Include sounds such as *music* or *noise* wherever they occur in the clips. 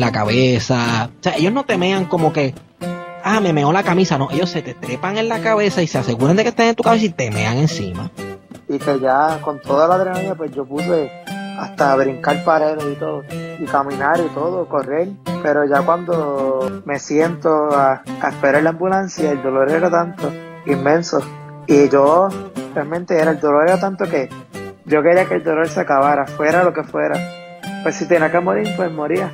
la cabeza. O sea, ellos no temean como que, ah, me meó la camisa. No, ellos se te trepan en la cabeza y se aseguran de que estén en tu cabeza y te mean encima. Y que ya con toda la adrenalina, pues yo puse hasta brincar paredes y todo, y caminar y todo, correr. Pero ya cuando me siento a, a esperar la ambulancia, el dolor era tanto, inmenso. Y yo, realmente era, el dolor era tanto que yo quería que el dolor se acabara, fuera lo que fuera. Pues si tenía que morir, pues moría.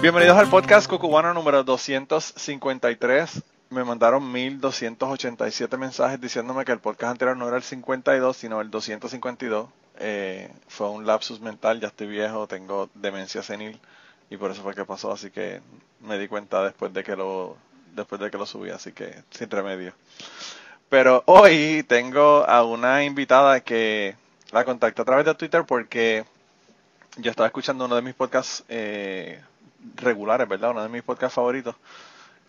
Bienvenidos al podcast Cucubano número 253. Me mandaron 1287 mensajes diciéndome que el podcast anterior no era el 52, sino el 252. Eh, fue un lapsus mental, ya estoy viejo, tengo demencia senil y por eso fue que pasó, así que me di cuenta después de que lo después de que lo subí, así que sin remedio. Pero hoy tengo a una invitada que la contacté a través de Twitter porque yo estaba escuchando uno de mis podcasts eh, regulares, ¿verdad? Uno de mis podcasts favoritos,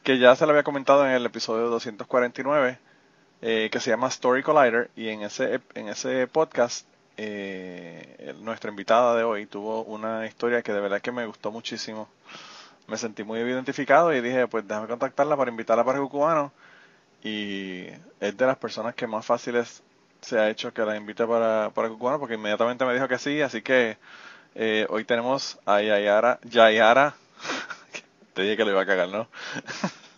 que ya se lo había comentado en el episodio 249, eh, que se llama Story Collider, y en ese, en ese podcast eh, nuestra invitada de hoy tuvo una historia que de verdad que me gustó muchísimo. Me sentí muy identificado y dije, pues déjame contactarla para invitarla para el cubano. Y es de las personas que más fáciles se ha hecho que la invite para, para Cucubano porque inmediatamente me dijo que sí, así que eh, hoy tenemos a Yayara, Yayara, *laughs* te dije que lo iba a cagar, ¿no? *laughs*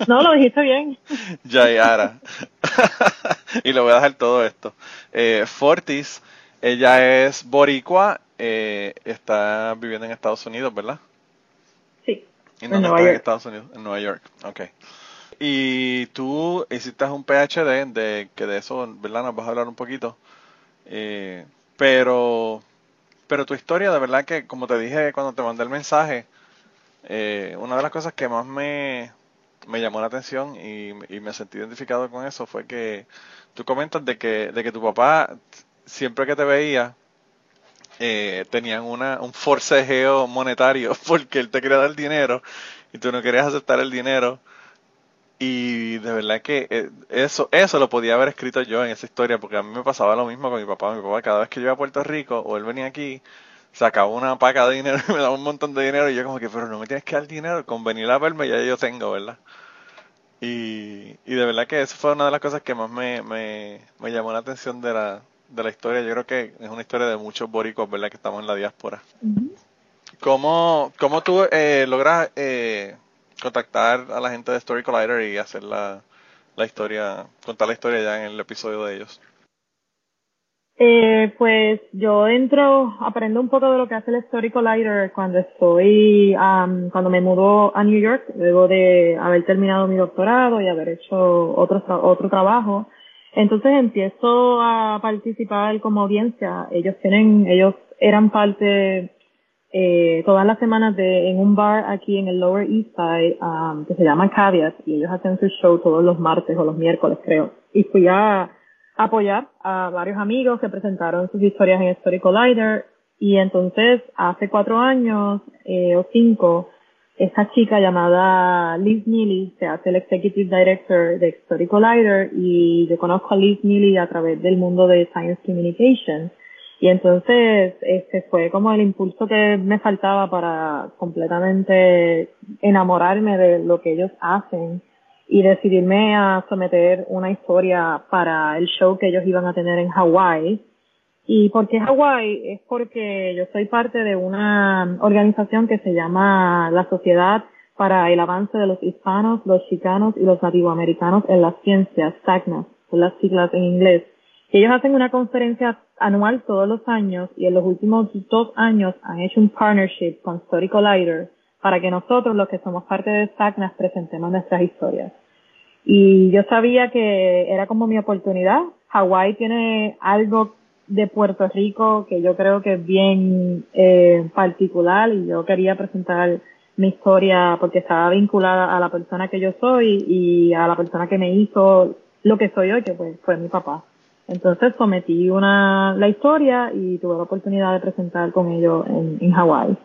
No, lo dijiste bien. *laughs* Yayara. y le voy a dejar todo esto. Eh, Fortis, ella es boricua, eh, está viviendo en Estados Unidos, ¿verdad? Sí. ¿Y dónde está en Estados Unidos? En Nueva York, ok. Y tú hiciste un PhD, de que de eso, ¿verdad? Nos vas a hablar un poquito. Eh, pero, pero tu historia, de verdad que, como te dije cuando te mandé el mensaje, eh, una de las cosas que más me, me llamó la atención y, y, me sentí identificado con eso fue que tú comentas de que, de que tu papá, siempre que te veía, eh, tenían una, un forcejeo monetario *laughs* porque él te quería dar dinero y tú no querías aceptar el dinero y de verdad que eh, eso, eso lo podía haber escrito yo en esa historia, porque a mí me pasaba lo mismo con mi papá. Mi papá, cada vez que yo iba a Puerto Rico o él venía aquí, sacaba una paca de dinero *laughs* y me daba un montón de dinero. Y yo, como que, pero no me tienes que dar dinero, con venir a verme ya yo tengo, ¿verdad? Y, y de verdad que eso fue una de las cosas que más me, me, me llamó la atención de la, de la historia. Yo creo que es una historia de muchos boricos, ¿verdad? Que estamos en la diáspora. ¿Cómo, ¿Cómo tú eh, logras eh, contactar a la gente de Story Collider y hacer la, la historia, contar la historia ya en el episodio de ellos? Eh, pues yo entro, aprendo un poco de lo que hace el Story Collider cuando estoy, um, cuando me mudo a New York, luego de haber terminado mi doctorado y haber hecho otro, otro trabajo. Entonces empiezo a participar como audiencia. Ellos tienen, ellos eran parte eh, todas las semanas de, en un bar aquí en el Lower East Side um, que se llama Caveat y ellos hacen su show todos los martes o los miércoles creo. Y fui a apoyar a varios amigos que presentaron sus historias en Story Collider y entonces hace cuatro años eh, o cinco esta chica llamada Liz Neely se hace el Executive Director de Story Collider y yo conozco a Liz Neely a través del mundo de Science Communication y entonces, este fue como el impulso que me faltaba para completamente enamorarme de lo que ellos hacen y decidirme a someter una historia para el show que ellos iban a tener en Hawái. ¿Y por qué Hawái? Es porque yo soy parte de una organización que se llama la Sociedad para el Avance de los Hispanos, los Chicanos y los Nativoamericanos en las Ciencias, SACNA, son las siglas en inglés. Ellos hacen una conferencia anual todos los años y en los últimos dos años han hecho un partnership con Story Collider para que nosotros, los que somos parte de SACNAS, presentemos nuestras historias. Y yo sabía que era como mi oportunidad. Hawái tiene algo de Puerto Rico que yo creo que es bien eh, particular y yo quería presentar mi historia porque estaba vinculada a la persona que yo soy y a la persona que me hizo lo que soy hoy, que pues, fue mi papá. Entonces sometí una, la historia y tuve la oportunidad de presentar con ellos en, en Hawái.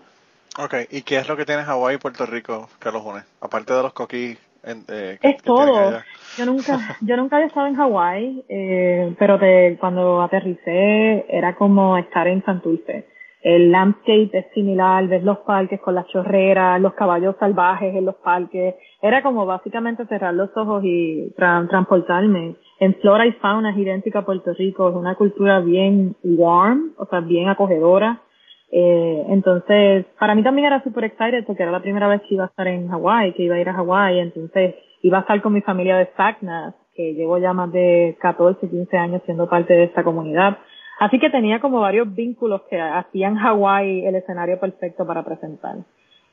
Ok, ¿y qué es lo que tiene Hawái y Puerto Rico que los une? Aparte de los coquís. Eh, es todo. Yo nunca, *laughs* yo nunca había estado en Hawái, eh, pero de, cuando aterricé era como estar en Santurce. el landscape es similar, ves los parques con las chorreras, los caballos salvajes en los parques. Era como básicamente cerrar los ojos y transportarme. En flora y fauna es idéntica a Puerto Rico, es una cultura bien warm, o sea, bien acogedora. Eh, entonces, para mí también era super excited porque era la primera vez que iba a estar en Hawái, que iba a ir a Hawái, entonces iba a estar con mi familia de Sagnas, que llevo ya más de 14, 15 años siendo parte de esta comunidad. Así que tenía como varios vínculos que hacían Hawái el escenario perfecto para presentar.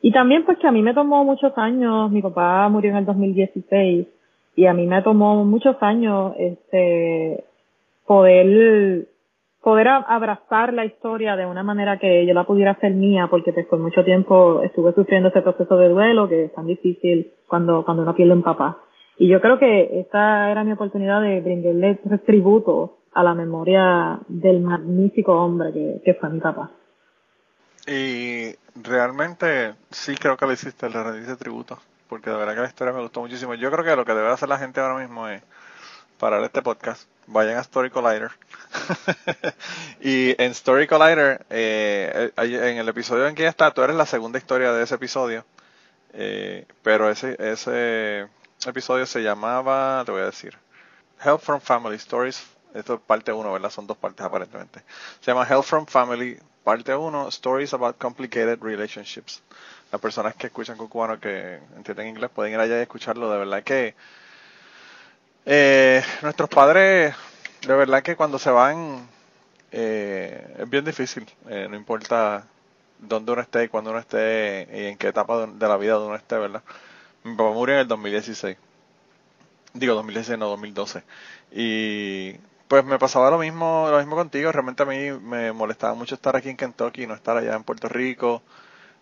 Y también pues que a mí me tomó muchos años, mi papá murió en el 2016 y a mí me tomó muchos años este poder poder abrazar la historia de una manera que yo la pudiera hacer mía porque después pues, mucho tiempo estuve sufriendo ese proceso de duelo que es tan difícil cuando cuando uno pierde un papá. Y yo creo que esta era mi oportunidad de brindarle tributo a la memoria del magnífico hombre que, fue mi papá. Y realmente sí creo que le hiciste, el rendirse tributo, porque de verdad que la historia me gustó muchísimo. Yo creo que lo que debe hacer la gente ahora mismo es parar este podcast, vayan a Story Collider. *laughs* y en Story Collider, eh, en el episodio en que está, tú eres la segunda historia de ese episodio. Eh, pero ese, ese episodio se llamaba, te voy a decir, Help from Family Stories esto es parte 1, ¿verdad? Son dos partes aparentemente. Se llama Help from Family, parte 1, Stories about Complicated Relationships. Las personas que escuchan con cubano que entienden inglés pueden ir allá y escucharlo. De verdad que eh, nuestros padres, de verdad que cuando se van, eh, es bien difícil. Eh, no importa dónde uno esté cuándo uno esté y en qué etapa de, la vida uno esté, ¿verdad? Mi papá murió en el 2016. Digo 2016, no 2012. Y pues me pasaba lo mismo, lo mismo contigo. Realmente a mí me molestaba mucho estar aquí en Kentucky y no estar allá en Puerto Rico.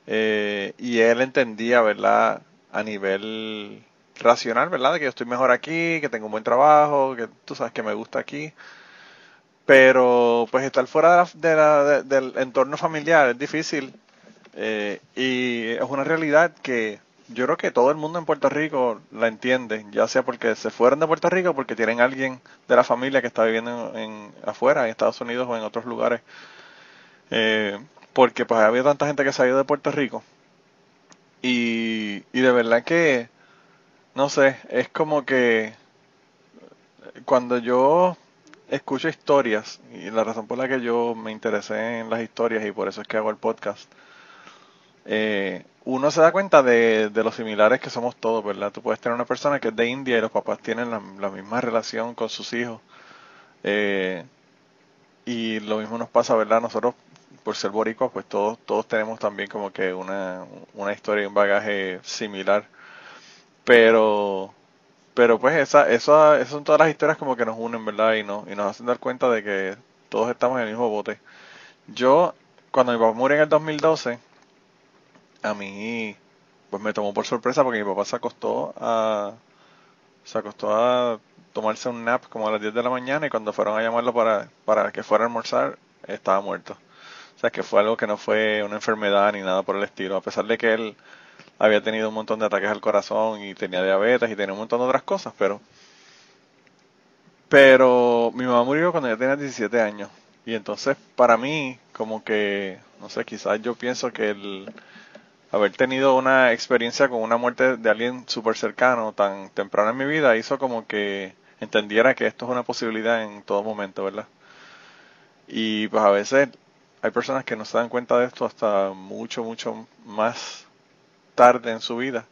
Eh, y él entendía, ¿verdad? A nivel racional, ¿verdad? Que yo estoy mejor aquí, que tengo un buen trabajo, que tú sabes que me gusta aquí. Pero pues estar fuera de la, del entorno familiar es difícil. Eh, y es una realidad que yo creo que todo el mundo en Puerto Rico la entiende, ya sea porque se fueron de Puerto Rico, porque tienen alguien de la familia que está viviendo en, afuera, en Estados Unidos o en otros lugares. Eh, porque pues ha habido tanta gente que se ha ido de Puerto Rico. Y, y de verdad que, no sé, es como que cuando yo escucho historias, y la razón por la que yo me interesé en las historias y por eso es que hago el podcast, eh, uno se da cuenta de, de lo similares que somos todos, ¿verdad? Tú puedes tener una persona que es de India y los papás tienen la, misma relación con sus hijos. Eh, y lo mismo nos pasa, ¿verdad? Nosotros, por ser boricuas, pues todos, todos tenemos también como que una, una historia y un bagaje similar. Pero, pero pues esa, esa, esas son todas las historias como que nos unen, ¿verdad? Y, no, y nos hacen dar cuenta de que todos estamos en el mismo bote. Yo, cuando mi papá murió en el 2012, a mí pues me tomó por sorpresa porque mi papá se acostó a se acostó a tomarse un nap como a las 10 de la mañana y cuando fueron a llamarlo para, para que fuera a almorzar estaba muerto. Sea que fue algo que no fue una enfermedad ni nada por el estilo, a pesar de que él había tenido un montón de ataques al corazón y tenía diabetes y tenía un montón de otras cosas, pero pero mi mamá murió cuando yo tenía 17 años y entonces para mí como que no sé, quizás yo pienso que el haber tenido una experiencia con una muerte de alguien súper cercano tan temprano en mi vida hizo como que entendiera que esto es una posibilidad en todo momento, ¿verdad? Y pues a veces hay personas que no se dan cuenta de esto hasta mucho, mucho más tarde en su vida,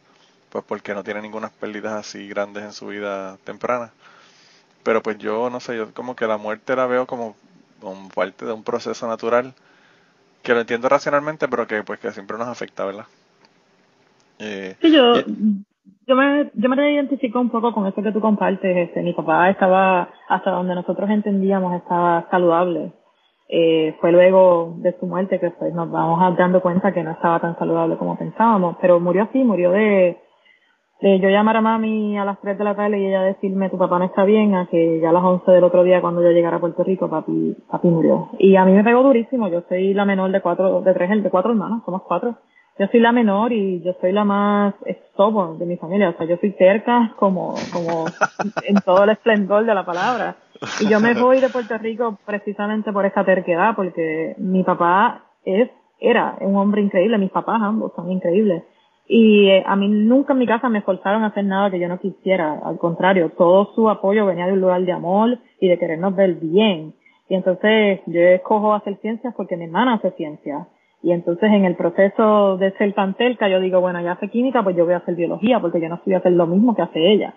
pues porque no tienen ninguna pérdidas así grandes en su vida temprana. Pero pues yo no sé, yo como que la muerte la veo como, como parte de un proceso natural que lo entiendo racionalmente, pero que pues que siempre nos afecta, ¿verdad? Eh, sí, yo, yo me, yo me identifico un poco con eso que tú compartes. Este, mi papá estaba, hasta donde nosotros entendíamos, estaba saludable. Eh, fue luego de su muerte que pues nos vamos dando cuenta que no estaba tan saludable como pensábamos, pero murió así, murió de, de yo llamar a mami a las 3 de la tarde y ella decirme tu papá no está bien, a que ya a las 11 del otro día cuando yo llegara a Puerto Rico papi, papi murió. Y a mí me pegó durísimo, yo soy la menor de cuatro, de tres, de cuatro hermanos, somos cuatro yo soy la menor y yo soy la más stubborn de mi familia, o sea, yo soy cerca como, como *laughs* en todo el esplendor de la palabra. Y yo me *laughs* voy de Puerto Rico precisamente por esa terquedad, porque mi papá es, era un hombre increíble, mis papás ambos son increíbles. Y eh, a mí nunca en mi casa me forzaron a hacer nada que yo no quisiera, al contrario, todo su apoyo venía de un lugar de amor y de querernos ver bien. Y entonces yo escojo hacer ciencias porque mi hermana hace ciencias. Y entonces en el proceso de ser tan cerca yo digo, bueno, ella hace química, pues yo voy a hacer biología porque yo no estoy a hacer lo mismo que hace ella.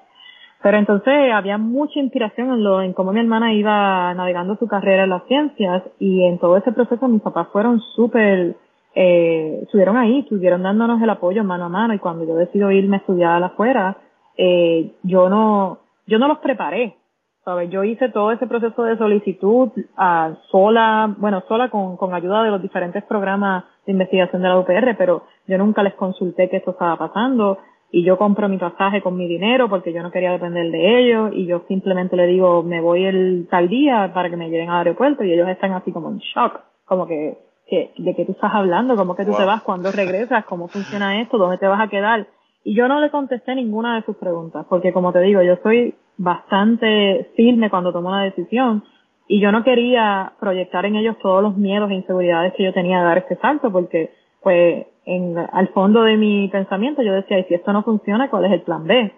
Pero entonces había mucha inspiración en lo, en cómo mi hermana iba navegando su carrera en las ciencias y en todo ese proceso mis papás fueron súper, eh, estuvieron ahí, estuvieron dándonos el apoyo mano a mano y cuando yo decido irme a estudiar afuera, eh, yo no, yo no los preparé, ¿sabes? Yo hice todo ese proceso de solicitud ah, sola, bueno, sola con, con ayuda de los diferentes programas de investigación de la UPR, pero yo nunca les consulté que esto estaba pasando y yo compro mi pasaje con mi dinero porque yo no quería depender de ellos y yo simplemente le digo me voy el tal día para que me lleven al aeropuerto y ellos están así como en shock, como que, que de qué tú estás hablando, cómo que tú te vas, cuándo regresas, cómo funciona esto, dónde te vas a quedar. Y yo no le contesté ninguna de sus preguntas porque como te digo, yo soy bastante firme cuando tomo una decisión y yo no quería proyectar en ellos todos los miedos e inseguridades que yo tenía de dar este salto porque pues en, al fondo de mi pensamiento yo decía, y si esto no funciona, ¿cuál es el plan B?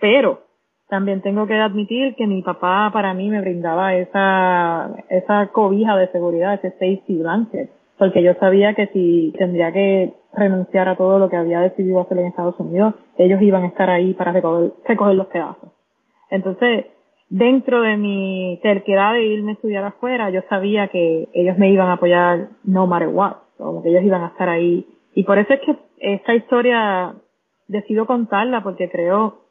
Pero también tengo que admitir que mi papá para mí me brindaba esa, esa cobija de seguridad, ese safety blanket, porque yo sabía que si tendría que renunciar a todo lo que había decidido hacer en Estados Unidos, ellos iban a estar ahí para recoger, recoger los pedazos. Entonces, dentro de mi terquedad de irme a estudiar afuera, yo sabía que ellos me iban a apoyar no matter what, como que ellos iban a estar ahí y por eso es que esta historia decido contarla porque creo,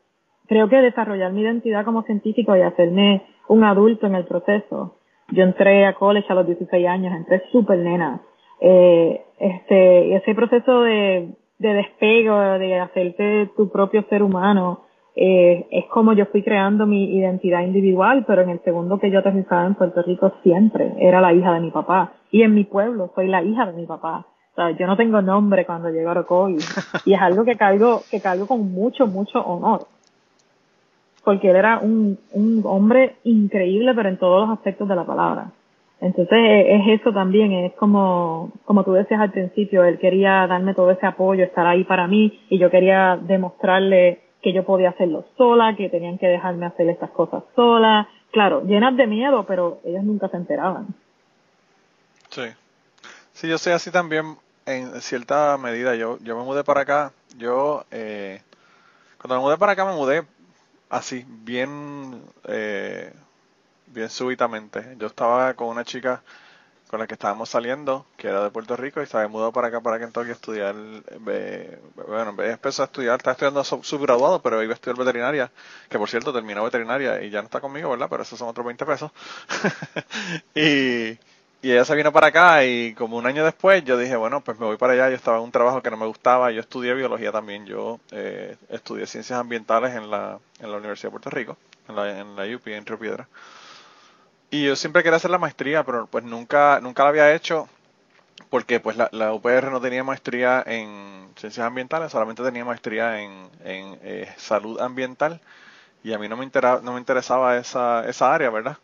creo que desarrollar mi identidad como científico y hacerme un adulto en el proceso. Yo entré a college a los 16 años, entré súper nena. Eh, este, ese proceso de, de despego, de hacerte tu propio ser humano, eh, es como yo fui creando mi identidad individual, pero en el segundo que yo aterrizaba en Puerto Rico siempre era la hija de mi papá. Y en mi pueblo soy la hija de mi papá yo no tengo nombre cuando llego a Orocovi *laughs* y es algo que cargo, que cargo con mucho, mucho honor. Porque él era un, un hombre increíble, pero en todos los aspectos de la palabra. Entonces es eso también, es como, como tú decías al principio, él quería darme todo ese apoyo, estar ahí para mí y yo quería demostrarle que yo podía hacerlo sola, que tenían que dejarme hacer estas cosas sola. Claro, llenas de miedo, pero ellos nunca se enteraban. Sí. Sí, yo soy así también en cierta medida. Yo, yo me mudé para acá. Yo, eh, cuando me mudé para acá, me mudé así, bien, eh, bien súbitamente. Yo estaba con una chica con la que estábamos saliendo, que era de Puerto Rico, y estaba mudado para acá, para Kentucky, a estudiar, eh, bueno, empezó a estudiar, estaba estudiando subgraduado, pero iba a estudiar veterinaria, que por cierto terminó veterinaria y ya no está conmigo, ¿verdad? Pero esos son otros 20 pesos. *laughs* y y ella se vino para acá y como un año después yo dije, bueno, pues me voy para allá. Yo estaba en un trabajo que no me gustaba. Yo estudié biología también. Yo eh, estudié ciencias ambientales en la, en la Universidad de Puerto Rico, en la, en la UP, en Río Piedra. Y yo siempre quería hacer la maestría, pero pues nunca, nunca la había hecho porque pues la, la UPR no tenía maestría en ciencias ambientales, solamente tenía maestría en, en eh, salud ambiental. Y a mí no me, no me interesaba esa, esa área, ¿verdad?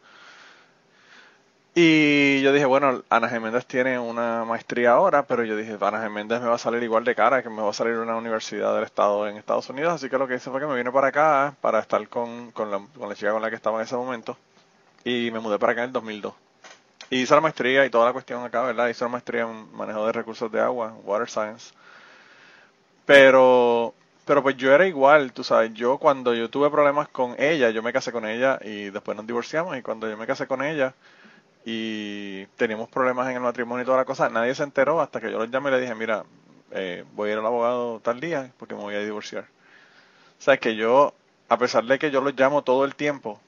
Y yo dije, bueno, Ana Geméndez tiene una maestría ahora, pero yo dije, Ana Geméndez me va a salir igual de cara que me va a salir una universidad del estado en Estados Unidos, así que lo que hice fue que me vine para acá para estar con, con, la, con la chica con la que estaba en ese momento y me mudé para acá en el 2002. Y hice la maestría y toda la cuestión acá, ¿verdad? Hice la maestría en manejo de recursos de agua, Water Science. Pero, pero pues yo era igual, tú sabes, yo cuando yo tuve problemas con ella, yo me casé con ella y después nos divorciamos y cuando yo me casé con ella, y teníamos problemas en el matrimonio y toda la cosa. Nadie se enteró hasta que yo los llamé y le dije, mira, eh, voy a ir al abogado tal día porque me voy a divorciar. O sea, que yo, a pesar de que yo los llamo todo el tiempo,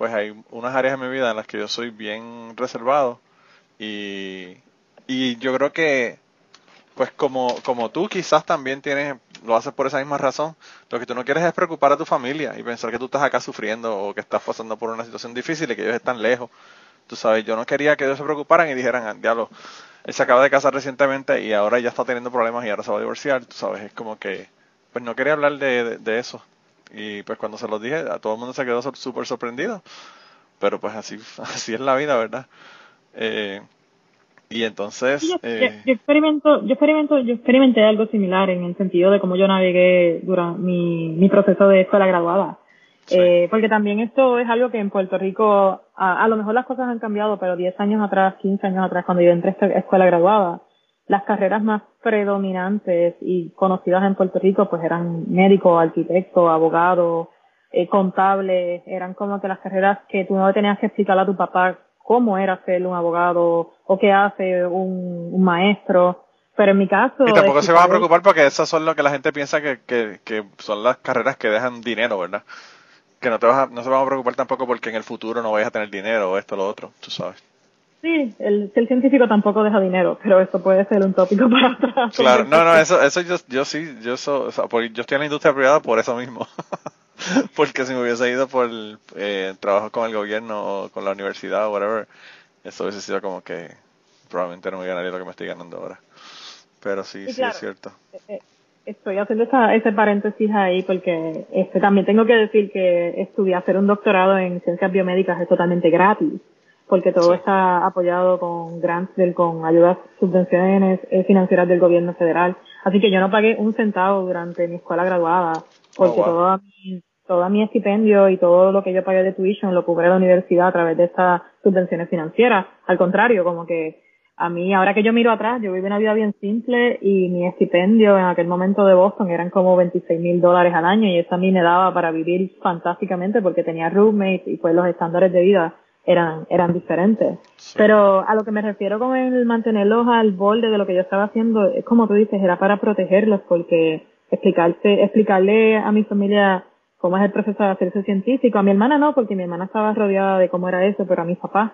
pues hay unas áreas de mi vida en las que yo soy bien reservado y, y yo creo que, pues como, como tú quizás también tienes, lo haces por esa misma razón, lo que tú no quieres es preocupar a tu familia y pensar que tú estás acá sufriendo o que estás pasando por una situación difícil y que ellos están lejos Tú sabes, yo no quería que ellos se preocuparan y dijeran, ah, diablo, él se acaba de casar recientemente y ahora ya está teniendo problemas y ahora se va a divorciar. Tú sabes, es como que, pues no quería hablar de, de, eso. Y pues cuando se los dije, a todo el mundo se quedó súper sorprendido. Pero pues así, *laughs* así es la vida, ¿verdad? Eh, Y entonces... Yo, eh, yo experimento, yo experimento, yo experimenté algo similar en el sentido de cómo yo navegué durante mi, mi proceso de escuela graduada. Sí. Eh, porque también esto es algo que en Puerto Rico, a, a lo mejor las cosas han cambiado, pero 10 años atrás, 15 años atrás, cuando yo entré a esta escuela graduada, las carreras más predominantes y conocidas en Puerto Rico pues eran médico, arquitecto, abogado, eh, contable, eran como que las carreras que tú no tenías que explicarle a tu papá cómo era ser un abogado o qué hace un, un maestro. Pero en mi caso... y tampoco se van a preocupar porque esas son lo que la gente piensa que, que, que son las carreras que dejan dinero, ¿verdad? Que no te vas a- no se van a preocupar tampoco porque en el futuro no vayas a tener dinero o esto o lo otro, tú sabes. Sí, el, el científico tampoco deja dinero, pero eso puede ser un tópico para atrás. Claro, no, no, eso, eso yo, yo sí, yo, so- o sea, porque yo estoy en la industria privada por eso mismo. *laughs* porque si me hubiese ido por eh, trabajo con el gobierno o con la universidad o whatever, eso hubiese sido como que probablemente no me ganaría lo que me estoy ganando ahora. Pero sí, Sí, sí claro. es cierto. Eh, Estoy haciendo esa, ese paréntesis ahí porque este también tengo que decir que estudiar hacer un doctorado en ciencias biomédicas es totalmente gratis porque todo Sí. está apoyado con grants del, con ayudas, subvenciones eh, financieras del gobierno federal. Así que yo no pagué un centavo durante mi escuela graduada porque Oh, wow. todo mi, todo mi estipendio y todo lo que yo pagué de tuition lo cubre la universidad a través de estas subvenciones financieras. Al contrario, como que a mí, ahora que yo miro atrás, yo viví una vida bien simple y mi estipendio en aquel momento de Boston eran como 26 mil dólares al año y eso a mí me daba para vivir fantásticamente porque tenía roommates y pues los estándares de vida eran, eran diferentes. Sí. Pero a lo que me refiero con el mantenerlos al borde de lo que yo estaba haciendo, es como tú dices, era para protegerlos porque explicarse, explicarle a mi familia cómo es el proceso de hacerse científico. A mi hermana no, porque mi hermana estaba rodeada de cómo era eso, pero a mis papás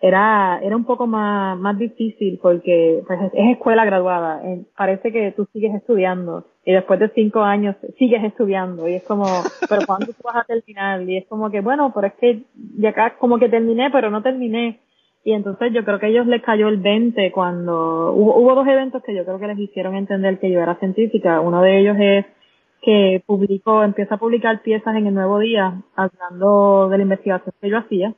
era era un poco más más difícil porque pues es, es escuela graduada Eh, parece que tú sigues estudiando y después de cinco años sigues estudiando y es como *laughs* pero cuándo tú vas a terminar y es como que bueno pero es que ya acá como que terminé pero no terminé. Y entonces yo creo que a ellos les cayó el 20 cuando hubo, hubo dos eventos que yo creo que les hicieron entender que yo era científica. Uno de ellos es que publicó empieza a publicar piezas en el Nuevo Día hablando de la investigación que yo hacía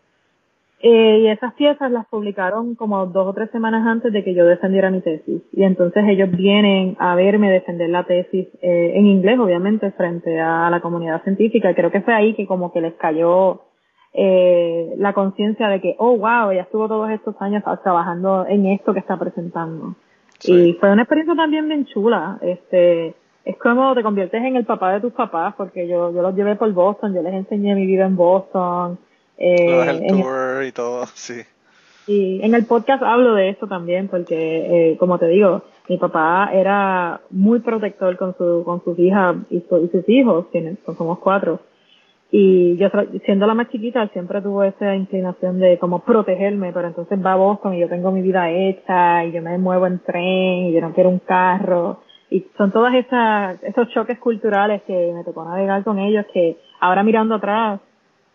eh, y esas piezas las publicaron como dos o tres semanas antes de que yo defendiera mi tesis. Y entonces ellos vienen a verme defender la tesis eh, en inglés, obviamente, frente a la comunidad científica. Y creo que fue ahí que como que les cayó eh, la conciencia de que, oh, wow, ella estuvo todos estos años trabajando en esto que está presentando. Sí. Y fue una experiencia también bien chula. Este, es como te conviertes en el papá de tus papás, porque yo, yo los llevé por Boston, yo les enseñé mi vida en Boston. Eh, el tour y todo, *laughs* sí. y en el podcast hablo de eso también porque, eh, como te digo, mi papá era muy protector con su con sus hijas y, su- y sus hijos, tienen, somos cuatro. Y yo siendo la más chiquita siempre tuve esa inclinación de como protegerme, pero entonces va a Boston y yo tengo mi vida hecha y yo me muevo en tren y yo no quiero un carro. Y son todas esas, esos choques culturales que me tocó navegar con ellos que ahora mirando atrás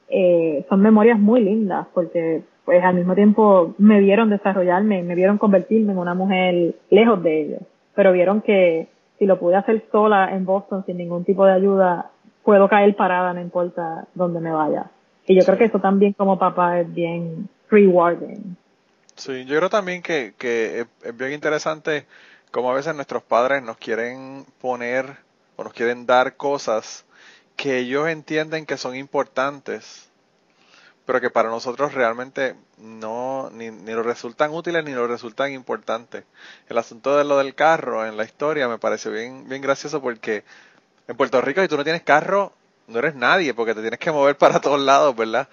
eh, son memorias muy lindas porque pues al mismo tiempo me vieron desarrollarme, me vieron convertirme en una mujer lejos de ellos, pero vieron que si lo pude hacer sola en Boston sin ningún tipo de ayuda, puedo caer parada no importa dónde me vaya. Y yo creo que eso también como papá es bien rewarding. Sí, yo creo también que, que es, bien interesante como a veces nuestros padres nos quieren poner o nos quieren dar cosas que ellos entienden que son importantes, pero que para nosotros realmente no ni, ni resultan útiles ni nos resultan importantes. El asunto de lo del carro en la historia me pareció bien, bien gracioso porque en Puerto Rico si tú no tienes carro no eres nadie porque te tienes que mover *laughs* para todos lados, ¿verdad?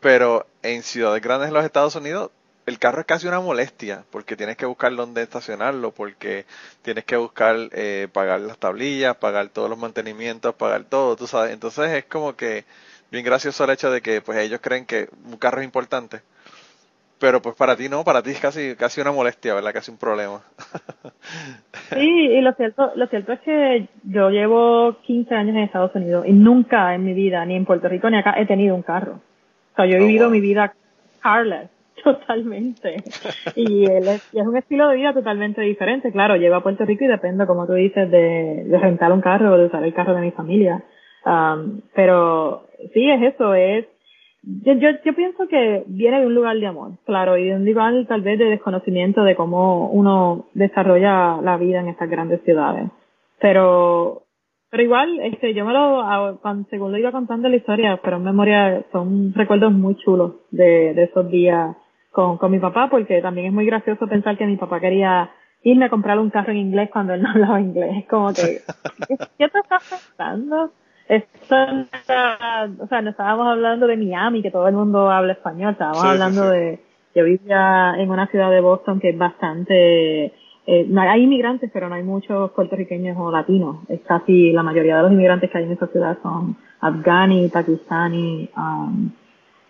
Pero en ciudades grandes de los Estados Unidos el carro es casi una molestia porque tienes que buscar dónde estacionarlo, porque tienes que buscar eh, pagar las tablillas, pagar todos los mantenimientos, pagar todo, tú sabes. Entonces es como que bien gracioso el hecho de que pues ellos creen que un carro es importante, pero pues para ti no, para ti es casi casi una molestia, ¿verdad? Casi un problema. *laughs* Sí, y lo cierto, lo cierto es que yo llevo 15 años en Estados Unidos y nunca en mi vida, ni en Puerto Rico ni acá, he tenido un carro. O sea, yo he Oh, vivido wow. mi vida carless, *laughs* totalmente. Y, él es, un estilo de vida totalmente diferente. Claro, llego a Puerto Rico y dependo, como tú dices, de, rentar un carro o de usar el carro de mi familia. Um, pero sí, es eso, es yo, yo, yo pienso que viene de un lugar de amor, claro, y de un lugar tal vez de desconocimiento de cómo uno desarrolla la vida en estas grandes ciudades. Pero, pero igual, este, yo me lo, cuando, según lo iba contando la historia, pero en memoria son recuerdos muy chulos de esos días con, con mi papá, porque también es muy gracioso pensar que mi papá quería irme a comprar un carro en inglés cuando él no hablaba inglés. Como que, *laughs* ¿qué te estás pensando? Esto o sea, no estábamos hablando de Miami, que todo el mundo habla español, estábamos hablando de, yo vivía en una ciudad de Boston que es bastante, eh, hay inmigrantes, pero no hay muchos puertorriqueños o latinos. Es casi la mayoría de los inmigrantes que hay en esa ciudad son afgani, pakistani, um,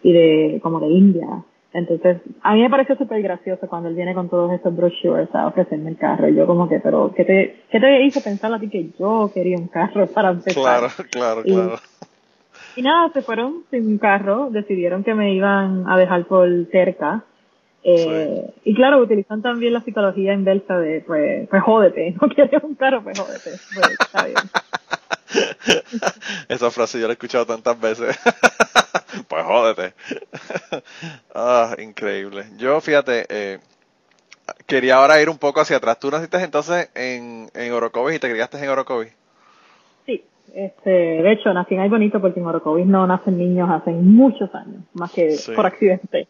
y de, como de India. Entonces, a mí me pareció súper gracioso cuando él viene con todos estos brochures a ofrecerme el carro. Y yo como que, pero, ¿qué te, qué te hizo pensar a ti que yo quería un carro *laughs* para empezar? Claro, claro, claro. Y nada, se fueron sin un carro, decidieron que me iban a dejar por cerca. Eh, Y claro, utilizan también la psicología inversa de, pues, pues jódete, *laughs* no quieres un carro, pues jódete. Pues, está bien. *laughs* Esa frase yo la he escuchado tantas veces. *laughs* pues jódete. *laughs* ah, increíble. Yo, fíjate, eh, quería ahora ir un poco hacia atrás. ¿Tú naciste entonces en, en Orocovis y te criaste en Orocovis? Sí, este, de hecho nací en bonito porque en Orocovis no nacen niños hace muchos años, más que por accidente.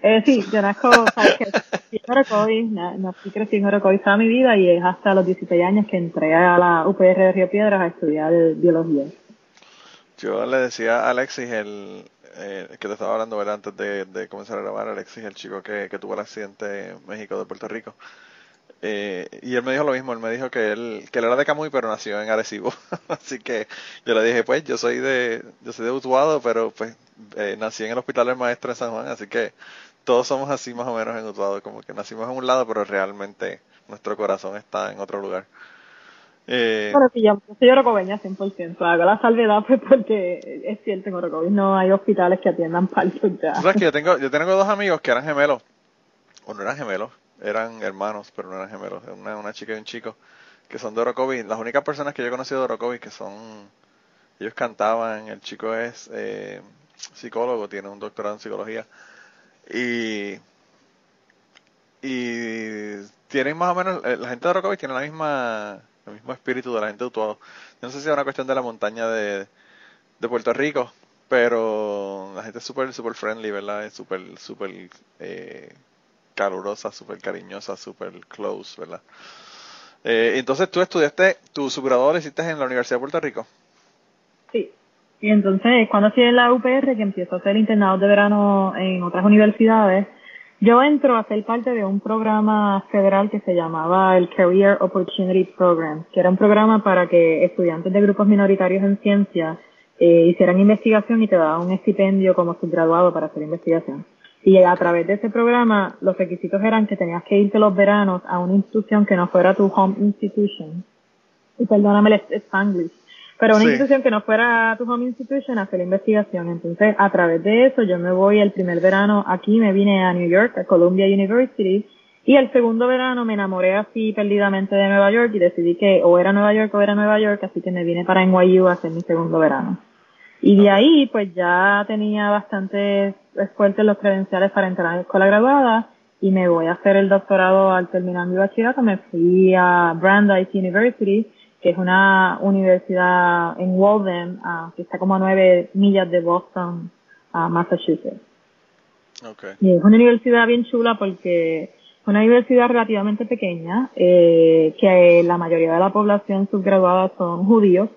Eh, sí, yo nazco, *laughs* en Orocovis, nací crecí en Orocovis toda mi vida y es hasta los 16 años que entré a la UPR de Río Piedras a estudiar biología. Yo le decía a Alexis, el, eh, que te estaba hablando antes de, comenzar a grabar, Alexis, el chico que, tuvo el accidente en México de Puerto Rico. Eh, y él me dijo lo mismo, él me dijo que él, que él era de Camuy pero nació en Arecibo. *laughs* Así que yo le dije, pues yo soy de, yo soy de Utuado, pero pues eh, nací en el Hospital del Maestro en San Juan, así que todos somos así más o menos en Utuado, como que nacimos en un lado, pero realmente nuestro corazón está en otro lugar. Eh, bueno, sí, yo, soy orocobeña 100%. Hago la salvedad pues porque es cierto, en Orocovis no hay hospitales que atiendan partos ya. ¿Sabes que yo tengo, yo tengo dos amigos que eran gemelos, o no eran gemelos, eran hermanos, pero no eran gemelos, una, una chica y un chico, que son de Orocovis. Las únicas personas que yo he conocido de Orocovis que son, ellos cantaban, el chico es eh, psicólogo, tiene un doctorado en psicología, y, y tienen más o menos, eh, la gente de Orocovis tiene la misma el mismo espíritu de la gente de Utuado. no sé si es una cuestión de la montaña de, de Puerto Rico, pero la gente es súper, súper friendly, ¿verdad? Es súper, súper eh, calurosa, súper cariñosa, súper close, ¿verdad? Eh, entonces tú estudiaste, tu subgrado lo hiciste en la Universidad de Puerto Rico. Sí. Y entonces, cuando estoy la UPR, que empiezo a hacer internados de verano en otras universidades, yo entro a ser parte de un programa federal que se llamaba el Career Opportunity Program, que era un programa para que estudiantes de grupos minoritarios en ciencia eh, hicieran investigación y te daban un estipendio como subgraduado para hacer investigación. Y a través de ese programa, los requisitos eran que tenías que irte los veranos a una institución que no fuera tu home institution. Y perdóname el Spanglish pero una institución que no fuera tu home institution hacer la investigación. Entonces, a través de eso, yo me voy el primer verano aquí, me vine a New York, a Columbia University, y el segundo verano me enamoré así perdidamente de Nueva York y decidí que o era Nueva York o era Nueva York, así que me vine para NYU a hacer mi segundo verano. Y de ahí, pues ya tenía bastante fuertes los credenciales para entrar a la escuela graduada y me voy a hacer el doctorado al terminar mi bachillerato. Me fui a Brandeis University que es una universidad en Walden, uh, que está como a nueve millas de Boston, uh, Massachusetts. Okay. Y es una universidad bien chula porque es una universidad relativamente pequeña, eh, que la mayoría de la población subgraduada son judíos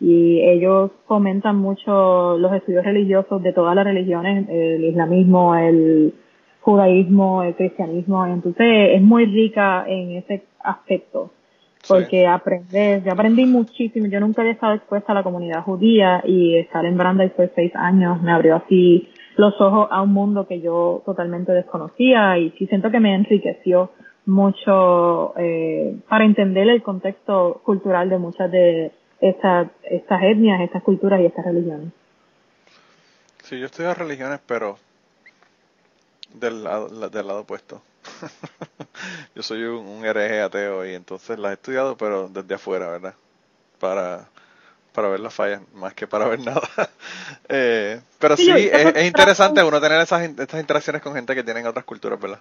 y ellos fomentan mucho los estudios religiosos de todas las religiones, el islamismo, el judaísmo, el cristianismo, entonces es muy rica en ese aspecto porque aprender, yo aprendí muchísimo, yo nunca había estado expuesta a la comunidad judía y estar en Brandeis por seis años me abrió así los ojos a un mundo que yo totalmente desconocía y sí siento que me enriqueció mucho eh, para entender el contexto cultural de muchas de estas, estas etnias, estas culturas y estas religiones. Sí, yo estudio religiones, pero del lado, del lado opuesto. *laughs* yo soy un, hereje ateo y entonces las he estudiado, pero desde afuera, ¿verdad? Para, para ver las fallas, más que para ver *laughs* nada. eh, pero sí, es, interesante uno tener esas, estas interacciones con gente que tienen otras culturas, ¿verdad?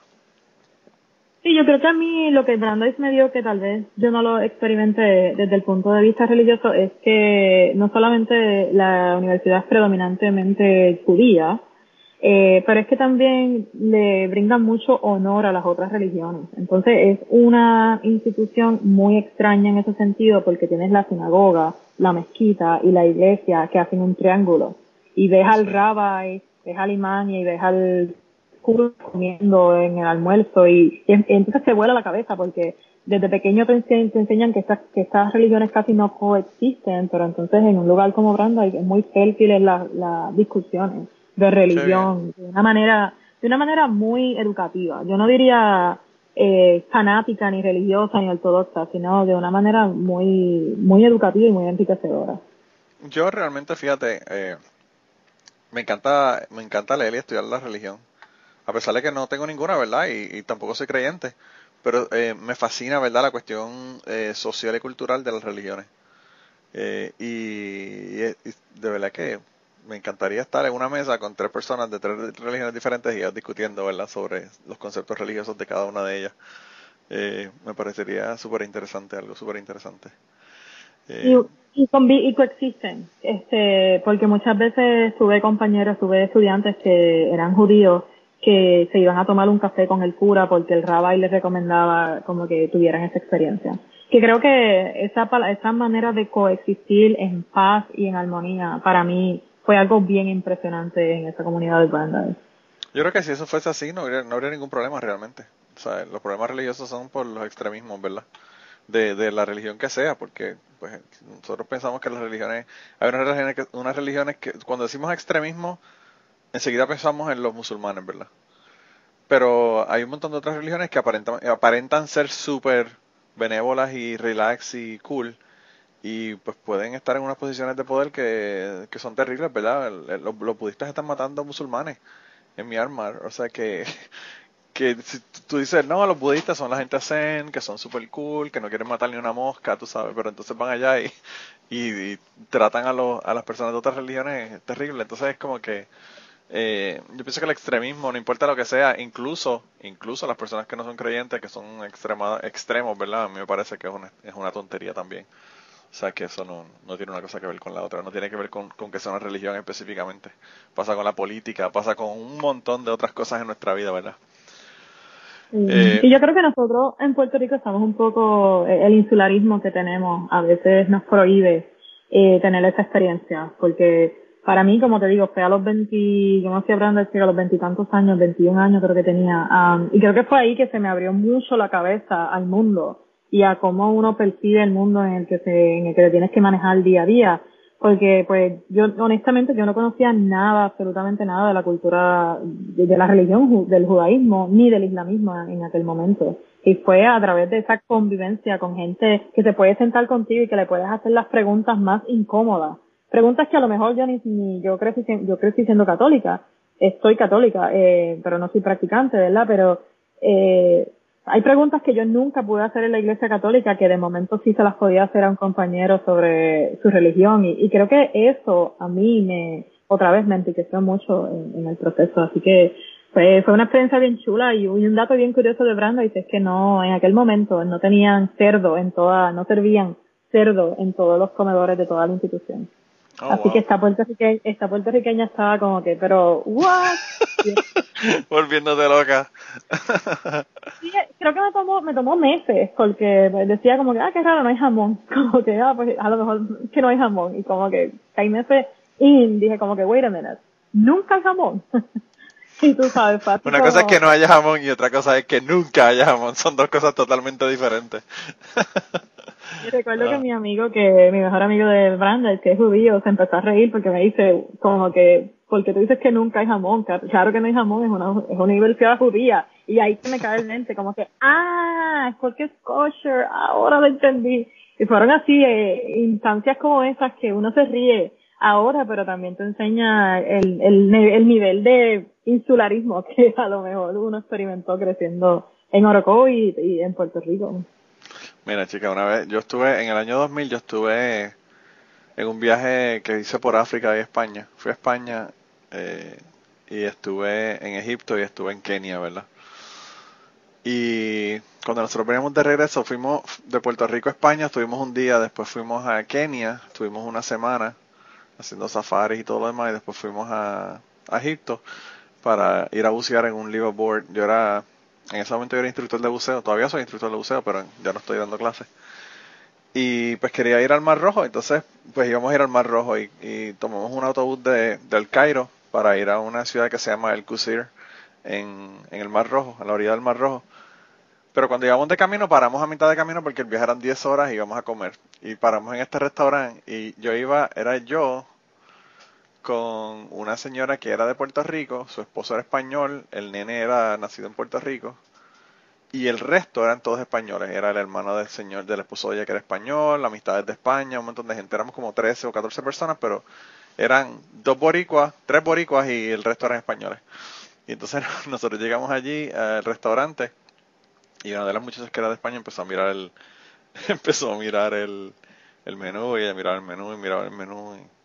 Sí, yo creo que a mí lo que Brandeis me dio, que tal vez yo no lo experimenté desde el punto de vista religioso, es que no solamente la universidad es predominantemente judía, eh, pero es que también le brindan mucho honor a las otras religiones. Entonces es una institución muy extraña en ese sentido porque tienes la sinagoga, la mezquita y la iglesia que hacen un triángulo. Y ves al rabbi, ves al imán y ves al cura comiendo en el almuerzo y, y entonces te vuela la cabeza porque desde pequeño te, ense- te enseñan que estas, que estas religiones casi no coexisten, pero entonces en un lugar como Brandeis es muy fértil en las discusiones de religión de una manera de una manera muy educativa. Yo no diría eh, fanática ni religiosa ni ortodoxa, sino de una manera muy muy educativa y muy enriquecedora. Yo realmente, fíjate, eh, me encanta, me encanta leer y estudiar la religión. A pesar de que no tengo ninguna, ¿verdad? Y, y tampoco soy creyente. Pero eh, me fascina, ¿verdad? La cuestión eh, social y cultural de las religiones. Eh, y de verdad que me encantaría estar en una mesa con tres personas de tres religiones diferentes y ellos discutiendo, ¿verdad? Sobre los conceptos religiosos de cada una de ellas. Eh, me parecería súper interesante, algo súper interesante. y, y, convi- y coexisten, este, porque muchas veces tuve compañeros, tuve estudiantes que eran judíos que se iban a tomar un café con el cura porque el rabbi les recomendaba como que tuvieran esa experiencia. Que creo que esa, esa manera de coexistir en paz y en armonía para mí fue algo bien impresionante en esa comunidad de Brandeis. Yo creo que si eso fuese así, no habría, no habría ningún problema realmente. O sea, los problemas religiosos son por los extremismos, ¿verdad? De, de la religión que sea, porque pues nosotros pensamos que las religiones, hay unas religiones que, unas religiones que cuando decimos extremismo, enseguida pensamos en los musulmanes, ¿verdad? Pero hay un montón de otras religiones que aparentan, aparentan ser súper benévolas y relax y cool, y pues pueden estar en unas posiciones de poder que, que son terribles, ¿verdad? Los, budistas están matando musulmanes en Myanmar, o sea que, *laughs* que si tú- dices, no, los budistas son la gente zen, que son super cool, que no quieren matar ni una mosca, tú sabes, pero entonces van allá y, y, tratan a, los, a las personas de otras religiones terrible, entonces es como que eh, yo pienso que el extremismo, no importa lo que sea, incluso incluso las personas que no son creyentes, que son extrema, extremos, ¿verdad? A mí me parece que es una, es una tontería también. O sea, que eso no, no tiene una cosa que ver con la otra, no tiene que ver con, con que sea una religión específicamente. Pasa con la política, pasa con un montón de otras cosas en nuestra vida, ¿verdad? Eh, y yo creo que nosotros en Puerto Rico estamos un poco, eh, el insularismo que tenemos a veces nos prohíbe eh, tener esa experiencia, porque para mí, como te digo, fue a los 20, yo me fui a Brandeis a los veintitantos años, 21 años creo que tenía, am, y creo que fue ahí que se me abrió mucho la cabeza al mundo y a cómo uno percibe el mundo en el que se, en el que te tienes que manejar día a día. Porque, pues, yo honestamente yo no conocía nada, absolutamente nada de la cultura, de, la religión, del judaísmo, ni del islamismo en aquel momento. Y fue a través de esa convivencia con gente que se puede sentar contigo y que le puedes hacer las preguntas más incómodas. Preguntas que a lo mejor yo ni, ni yo crecí, yo crecí siendo católica, estoy católica, eh, pero no soy practicante, ¿verdad? Pero, eh, hay preguntas que yo nunca pude hacer en la iglesia católica que de momento sí se las podía hacer a un compañero sobre su religión y, y creo que eso a mí me otra vez me enriqueció mucho en, en el proceso. Así que fue, fue una experiencia bien chula y, un- dato bien curioso de Brandeis es que no en aquel momento no tenían cerdo en toda no servían cerdo en todos los comedores de toda la institución. Oh, así wow. que esta puertorriqueña esta puertorriqueña estaba como que pero what *laughs* Volviéndote loca. Sí, creo que me tomó, me tomó meses porque decía como que, ah, qué raro, no hay jamón. *laughs* Como que, ah, pues a lo mejor que no hay jamón. Y como que seis meses in, dije como que, wait a minute, nunca hay jamón. *laughs* y tú sabes, así Una cosa es que no haya jamón y otra cosa es que nunca haya jamón. Son dos cosas totalmente diferentes. *laughs* Recuerdo Ah. que mi amigo, que mi mejor amigo de Brandel, que es judío, se empezó a reír porque me dice como que, porque tú dices que nunca hay jamón, claro que no hay jamón, es una, es una universidad judía. Y ahí se me cae el mente, como que, ah, es porque es kosher, ahora lo entendí. Y fueron así, eh, instancias como esas que uno se ríe ahora, pero también te enseña el, el, el nivel de insularismo *laughs* que a lo mejor uno experimentó creciendo en Orocovi y, y en Puerto Rico. Mira, chica, una vez, yo estuve, en el año 2000, yo estuve en un viaje que hice por África y España. Fui a España eh, y estuve en Egipto y estuve en Kenia, ¿verdad? Y cuando nosotros veníamos de regreso, fuimos de Puerto Rico a España, estuvimos un día, después fuimos a Kenia, estuvimos una semana haciendo safaris y todo lo demás, y después fuimos a, Egipto para ir a bucear en un liveaboard. Yo era, en ese momento yo era instructor de buceo, todavía soy instructor de buceo, pero ya no estoy dando clases. Y pues quería ir al Mar Rojo, entonces pues íbamos a ir al Mar Rojo y, tomamos un autobús de, del Cairo para ir a una ciudad que se llama El Qusir en, en el Mar Rojo, a la orilla del Mar Rojo. Pero cuando íbamos de camino, paramos a mitad de camino porque el viaje eran 10 horas y íbamos a comer. Y paramos en este restaurante y yo iba, era yo con una señora que era de Puerto Rico, su esposo era español, el nene era nacido en Puerto Rico y el resto eran todos españoles. Era el hermano del señor, del esposo de ella que era español, la amistad de España, un montón de gente. Éramos como 13 o 14 personas, pero eran dos boricuas, tres boricuas y el resto eran españoles. Y entonces *laughs* nosotros llegamos allí al restaurante y una de las muchachas que era de España empezó a mirar el, *laughs* empezó a mirar el, el menú y ella miraba el menú y miraba el menú. Y,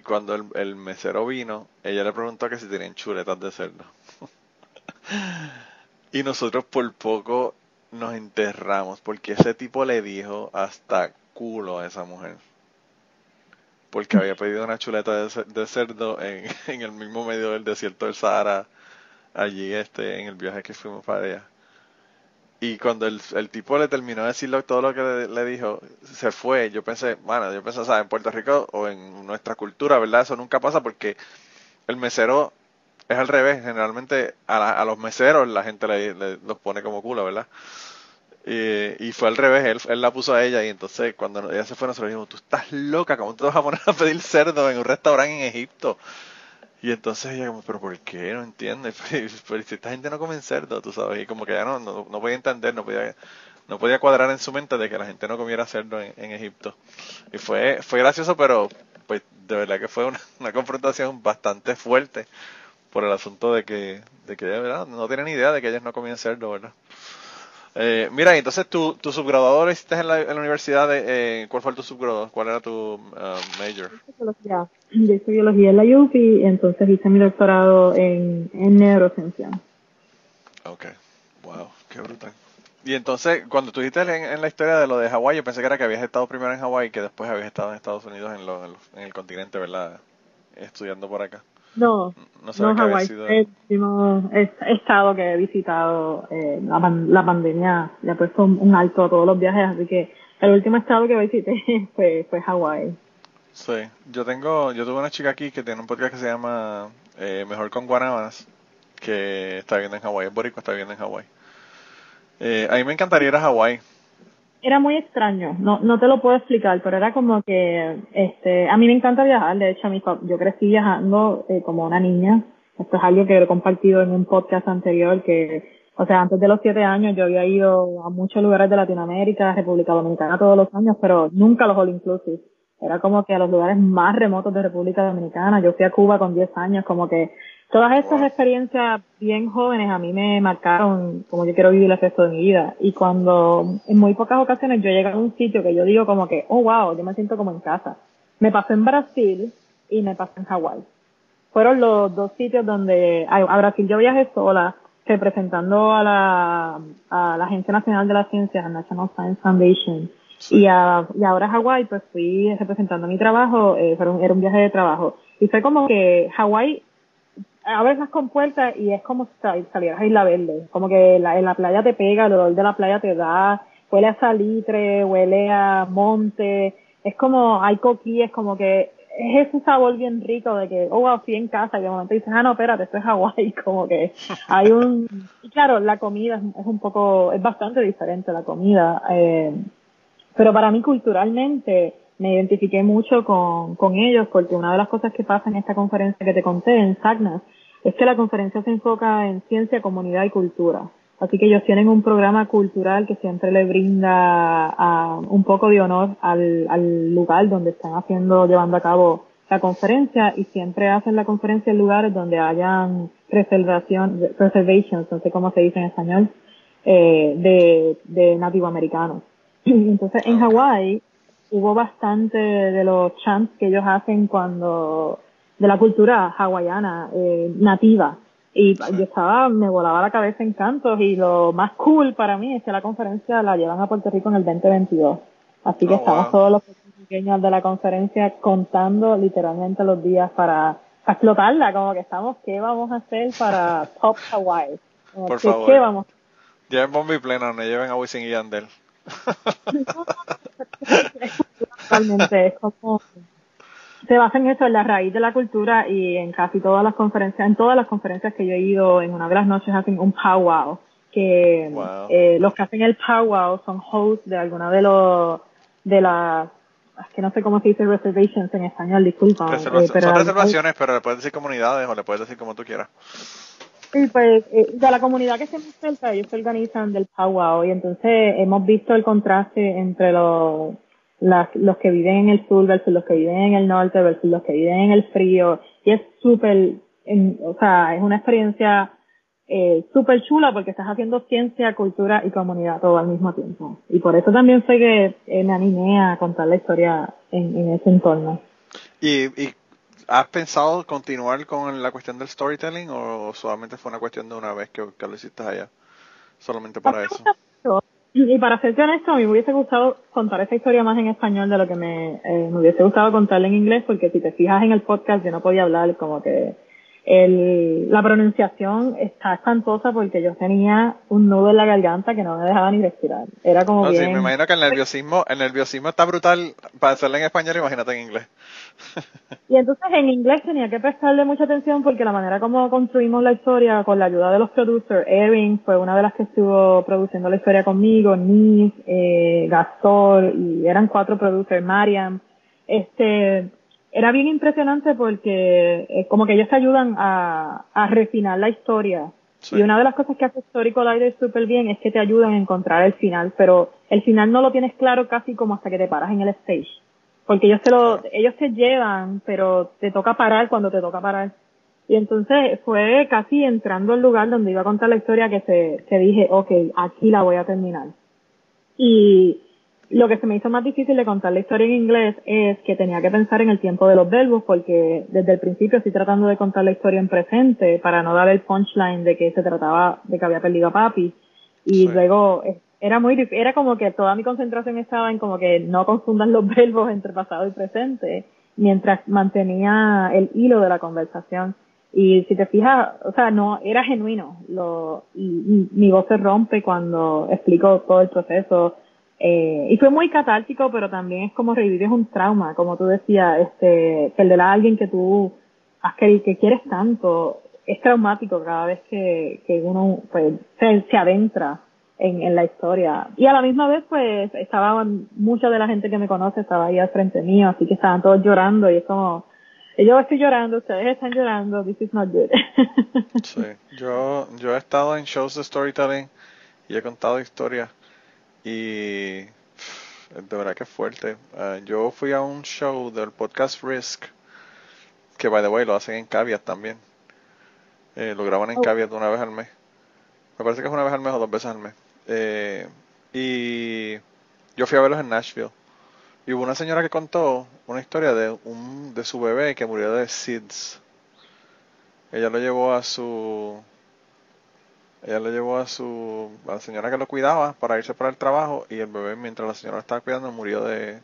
cuando el, el, mesero vino, ella le preguntó que si tenían chuletas de cerdo. *laughs* y nosotros por poco nos enterramos porque ese tipo le dijo hasta culo a esa mujer. Porque había pedido una chuleta de, de cerdo en, *laughs* en el mismo medio del desierto del Sahara, allí este, en el viaje que fuimos para allá. Y cuando el, el, tipo le terminó de decirlo todo lo que le, dijo, se fue. Yo pensé, bueno, yo pensé, sea, en Puerto Rico o en nuestra cultura, ¿verdad? Eso nunca pasa porque el mesero es al revés. Generalmente a, a los meseros la gente le, los pone como culo, ¿verdad? Y, y fue al revés, él, él, la puso a ella y entonces cuando ella se fue nosotros dijimos, tú estás loca, ¿cómo te vas a poner a pedir cerdo en un restaurante en Egipto? Y entonces ella como, pero ¿por qué? No entiende. *laughs* Pero, si esta gente no come cerdo, tú sabes. Y como que ya no, no, podía entender, no podía, no podía cuadrar en su mente de que la gente no comiera cerdo en, Egipto. Y fue, fue gracioso, pero pues de verdad que fue *laughs* una, confrontación bastante fuerte por el asunto de que, de que de verdad no tienen idea de que ellos no comían cerdo, ¿verdad? Eh, mira, entonces tu, tu subgraduador hiciste en la, en la universidad, de, eh, ¿cuál fue tu subgrado? ¿Cuál era tu uh, major? Biología. Yo hice biología en la UPI y entonces hice mi doctorado en, en neurociencia. Ok, wow, qué brutal. Y entonces, cuando tú dijiste en, la historia de lo de Hawái, yo pensé que era que habías estado primero en Hawái y que después habías estado en Estados Unidos, en, lo, en el continente, ¿verdad? Estudiando por acá. No, no, no Hawái. Es el estado que he visitado. Eh, la, la pandemia le ha puesto un alto a todos los viajes, así que el último estado que visité *laughs* fue, fue Hawái. Sí, yo tengo, yo tuve una chica aquí que tiene un podcast que se llama eh, Mejor con Guanabanas, que está viviendo en Hawái, es boricua, está viviendo en Hawái. Eh, a mí me encantaría ir a Hawái, era muy extraño, no, no te lo puedo explicar, pero era como que, este, a mí me encanta viajar, de hecho, a mi, yo crecí viajando eh, como una niña, esto es algo que he compartido en un podcast anterior, que, o sea, antes de los siete años yo había ido a muchos lugares de Latinoamérica, República Dominicana todos los años, pero nunca los All Inclusive. Era como que a los lugares más remotos de República Dominicana, yo fui a Cuba con diez años, como que todas estas experiencias bien jóvenes a mí me marcaron como yo quiero vivir el resto de mi vida. Y cuando en muy pocas ocasiones yo llego a un sitio que yo digo como que, oh wow, yo me siento como en casa. Me pasó en Brasil y me pasó en Hawái. Fueron los dos sitios donde a Brasil yo viajé sola representando a la, a la Agencia Nacional de la Ciencia, National Science Foundation. Y, a, y ahora a Hawái, pues fui representando mi trabajo, eh, era un viaje de trabajo. Y fue como que Hawái abres las compuertas y es como si salieras a Isla Verde. Como que la, en la playa te pega, el olor de la playa te da, huele a salitre, huele a monte. Es como, hay coquillas, como que es ese sabor bien rico de que, oh, wow, fui en casa y de momento dices, ah, no, espérate, esto es Hawái, *laughs* como que hay un, y claro, la comida es, un poco, es bastante diferente la comida, eh, pero para mí culturalmente, me identifiqué mucho con, con ellos porque una de las cosas que pasa en esta conferencia que te conté en SAGNAS es que la conferencia se enfoca en ciencia, comunidad y cultura. Así que ellos tienen un programa cultural que siempre le brinda un poco de honor al, al lugar donde están haciendo, llevando a cabo la conferencia y siempre hacen la conferencia en lugares donde hayan preservación, preservations, no sé cómo se dice en español, eh, de, de nativo americanos. *clears throat* Entonces en Hawái hubo bastante de los chants que ellos hacen cuando, de la cultura hawaiana, eh, nativa. Y yo estaba, me volaba la cabeza en cantos y lo más cool para mí es que la conferencia la llevan a Puerto Rico en el 2022. Así que Oh, estamos wow. todos los pequeños de la conferencia contando literalmente los días para, para explotarla, como que estamos, ¿qué vamos a hacer para Pop Hawaii? Como Por que, favor. ¿Qué vamos Lleven bomba y plena, no lleven a Wisin y Yandel. *laughs* Totalmente, es como se basa en eso, en la raíz de la cultura y en casi todas las conferencias, en todas las conferencias que yo he ido, en una de las noches hacen un powwow, que Wow. eh, los que hacen el powwow son hosts de alguna de los, de las, es que no sé cómo se dice reservations en español, disculpa. Reserva- eh, pero son reservaciones, pero le puedes decir comunidades o le puedes decir como tú quieras. Sí, pues eh, de la comunidad que se me cerca, ellos se organizan del powwow y entonces hemos visto el contraste entre los, las- los que viven en el sur versus los que viven en el norte versus los que viven en el frío y es súper, o sea, es una experiencia eh, súper chula porque estás haciendo ciencia, cultura y comunidad todo al mismo tiempo. Y por eso también fue que eh, me animé a contar la historia en, en ese entorno. ¿Y, y has pensado continuar con la cuestión del storytelling o solamente fue una cuestión de una vez que, que lo hiciste allá? Solamente para eso. Y para serte honesto, a mí me hubiese gustado contar esa historia más en español de lo que me, eh, me hubiese gustado contarla en inglés, porque si te fijas en el podcast, yo no podía hablar como que el, la pronunciación está espantosa porque yo tenía un nudo en la garganta que no me dejaba ni respirar. Era como No, sí, bien... me imagino que el nerviosismo, el nerviosismo está brutal para hacerlo en español, imagínate en inglés. Y entonces en inglés tenía que prestarle mucha atención porque la manera como construimos la historia con la ayuda de los producers, Erin fue una de las que estuvo produciendo la historia conmigo, Nis, eh, Gastor, y eran cuatro producers, Mariam, este, era bien impresionante porque eh, como que ellos te ayudan a, a refinar la historia. Sí. Y una de las cosas que hace Historical Lider súper bien es que te ayudan a encontrar el final, pero el final no lo tienes claro casi como hasta que te paras en el stage. Porque ellos te lo, ellos te llevan, pero te toca parar cuando te toca parar. Y entonces fue casi entrando al lugar donde iba a contar la historia que se, que dije, ok, aquí la voy a terminar. Y lo que se me hizo más difícil de contar la historia en inglés es que tenía que pensar en el tiempo de los verbos porque desde el principio estoy tratando de contar la historia en presente para no dar el punchline de que se trataba de que había perdido a papi y Sí. luego era muy era como que toda mi concentración estaba en como que no confundan los *laughs* verbos entre pasado y presente mientras mantenía el hilo de la conversación. Y si te fijas, o sea, no, era genuino, lo, y, y mi voz se rompe cuando explico todo el proceso, eh, y fue muy catártico, pero también es como revives un trauma, como tú decías, este, perder a alguien que tú has querido, que quieres tanto, es traumático cada vez que, que uno, pues, se, se adentra en, en la historia. Y a la misma vez, pues, estaban, mucha de la gente que me conoce estaba ahí al frente mío, así que estaban todos llorando, y es como, yo estoy llorando, ustedes están llorando, this is not good. *laughs* Sí. Yo, yo he estado en shows de storytelling y he contado historias y de verdad que es fuerte. Ah, yo fui a un show del podcast Risk, que by the way lo hacen en Caviar también. Eh, lo graban en Oh. Caviar una vez al mes. Me parece que es una vez al mes o dos veces al mes. Eh, y yo fui a verlos en Nashville. Y hubo una señora que contó una historia de un de su bebé que murió de SIDS. Ella lo llevó a su ella lo llevó a su a la señora que lo cuidaba para irse para el trabajo y el bebé mientras la señora lo estaba cuidando murió de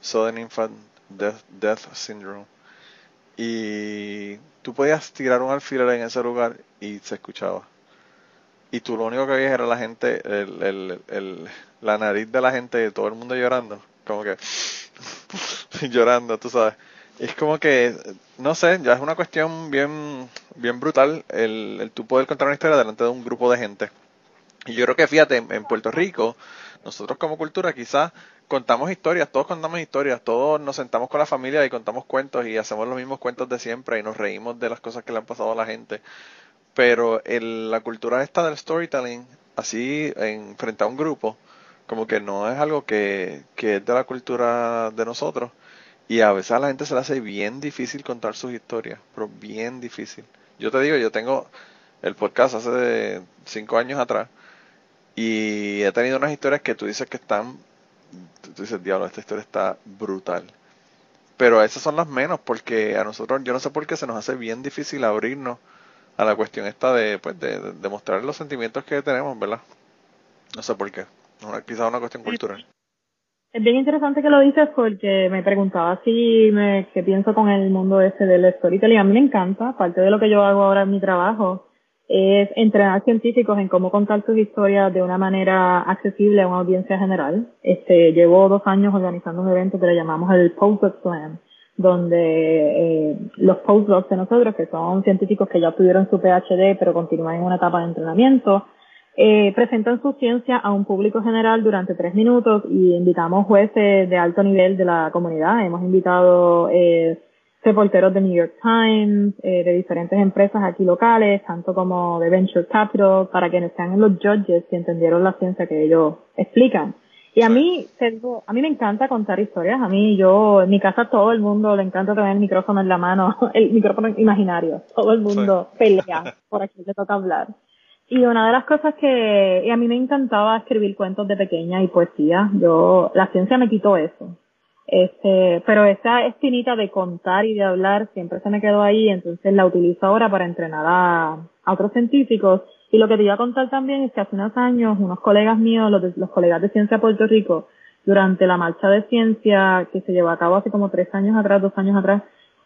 sudden infant death, death syndrome. Y tú podías tirar un alfiler en ese lugar y se escuchaba. Y tú lo único que veías era la gente, el, el, el, la nariz de la gente, todo el mundo llorando. Como que *laughs* llorando, tú sabes. Es como que, no sé, ya es una cuestión bien, bien brutal el, el tú poder contar una historia delante de un grupo de gente. Y yo creo que, fíjate, en Puerto Rico, nosotros como cultura quizás contamos historias, todos contamos historias, todos nos sentamos con la familia y contamos cuentos y hacemos los mismos cuentos de siempre y nos reímos de las cosas que le han pasado a la gente. Pero el, la cultura esta del storytelling, así, en, frente a un grupo, como que no es algo que, que es de la cultura de nosotros. Y a veces a la gente se le hace bien difícil contar sus historias, pero bien difícil. Yo te digo, yo tengo el podcast hace cinco años atrás y he tenido unas historias que tú dices que están tú dices, diablo, esta historia está brutal. Pero esas son las menos, porque a nosotros, yo no sé por qué se nos hace bien difícil abrirnos a la cuestión esta de, pues, de, de mostrar los sentimientos que tenemos, ¿verdad? No sé por qué. Quizás una cuestión cultural. Es bien interesante que lo dices porque me preguntaba si me, qué pienso con el mundo ese del storytelling. A mí me encanta, parte de lo que yo hago ahora en mi trabajo es entrenar científicos en cómo contar sus historias de una manera accesible a una audiencia general. Este, llevo dos años organizando un evento que le llamamos el Postdoc Slam, donde eh, los postdocs de nosotros, que son científicos que ya obtuvieron su PhD pero continúan en una etapa de entrenamiento, eh, presentan su ciencia a un público general durante tres minutos y invitamos jueces de alto nivel de la comunidad. Hemos invitado eh, reporteros de New York Times, eh, de diferentes empresas aquí locales, tanto como de Venture Capital, para que sean los judges y entendieron la ciencia que ellos explican. Y a mí, a mí me encanta contar historias. A mí, yo, en mi casa todo el mundo le encanta tener el micrófono en la mano, *laughs* el micrófono imaginario. Todo el mundo pelea por aquí le toca hablar. Y una de las cosas que y a mí me encantaba escribir cuentos de pequeña y poesía. Yo, la ciencia me quitó eso. Este, pero esa espinita de contar y de hablar siempre se me quedó ahí, entonces la utilizo ahora para entrenar a, a otros científicos. Y lo que te iba a contar también es que hace unos años unos colegas míos, los, los colegas de Ciencia de Puerto Rico, durante la marcha de ciencia que se llevó a cabo hace como tres años atrás, dos años atrás,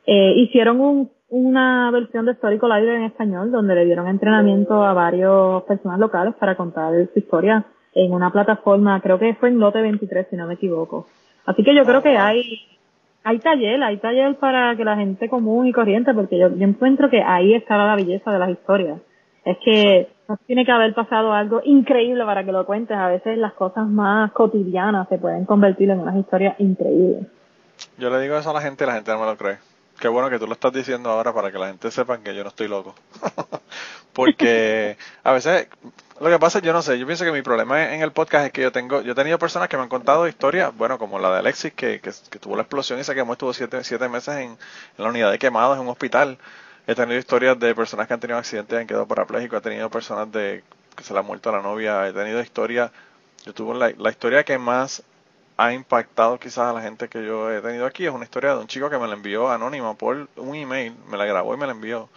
eh, hicieron un una versión de Histórico Libre en español donde le dieron entrenamiento a varios personas locales para contar su historia en una plataforma, creo que fue en Lote 23 si no me equivoco. Así que yo creo que hay hay taller, hay taller para que la gente común y corriente, porque yo, yo encuentro que ahí está la belleza de las historias. Es que tiene que haber pasado algo increíble para que lo cuentes. A veces las cosas más cotidianas se pueden convertir en unas historias increíbles. Yo le digo eso a la gente y la gente no me lo cree. Qué bueno que tú lo estás diciendo ahora para que la gente sepa que yo no estoy loco. *laughs* Porque a veces lo que pasa, yo no sé, yo pienso que mi problema en el podcast es que yo tengo, yo he tenido personas que me han contado historias, bueno, como la de Alexis, que, que, tuvo la explosión y se quemó, estuvo siete, siete meses en, en, la unidad de quemados en un hospital. He tenido historias de personas que han tenido accidentes han quedado parapléjicos, he tenido personas de que se le ha muerto la novia, he tenido historias, yo tuve la, la historia que más ha impactado quizás a la gente que yo he tenido aquí. Es una historia de un chico que me la envió anónima por un email, me la grabó y me la envió,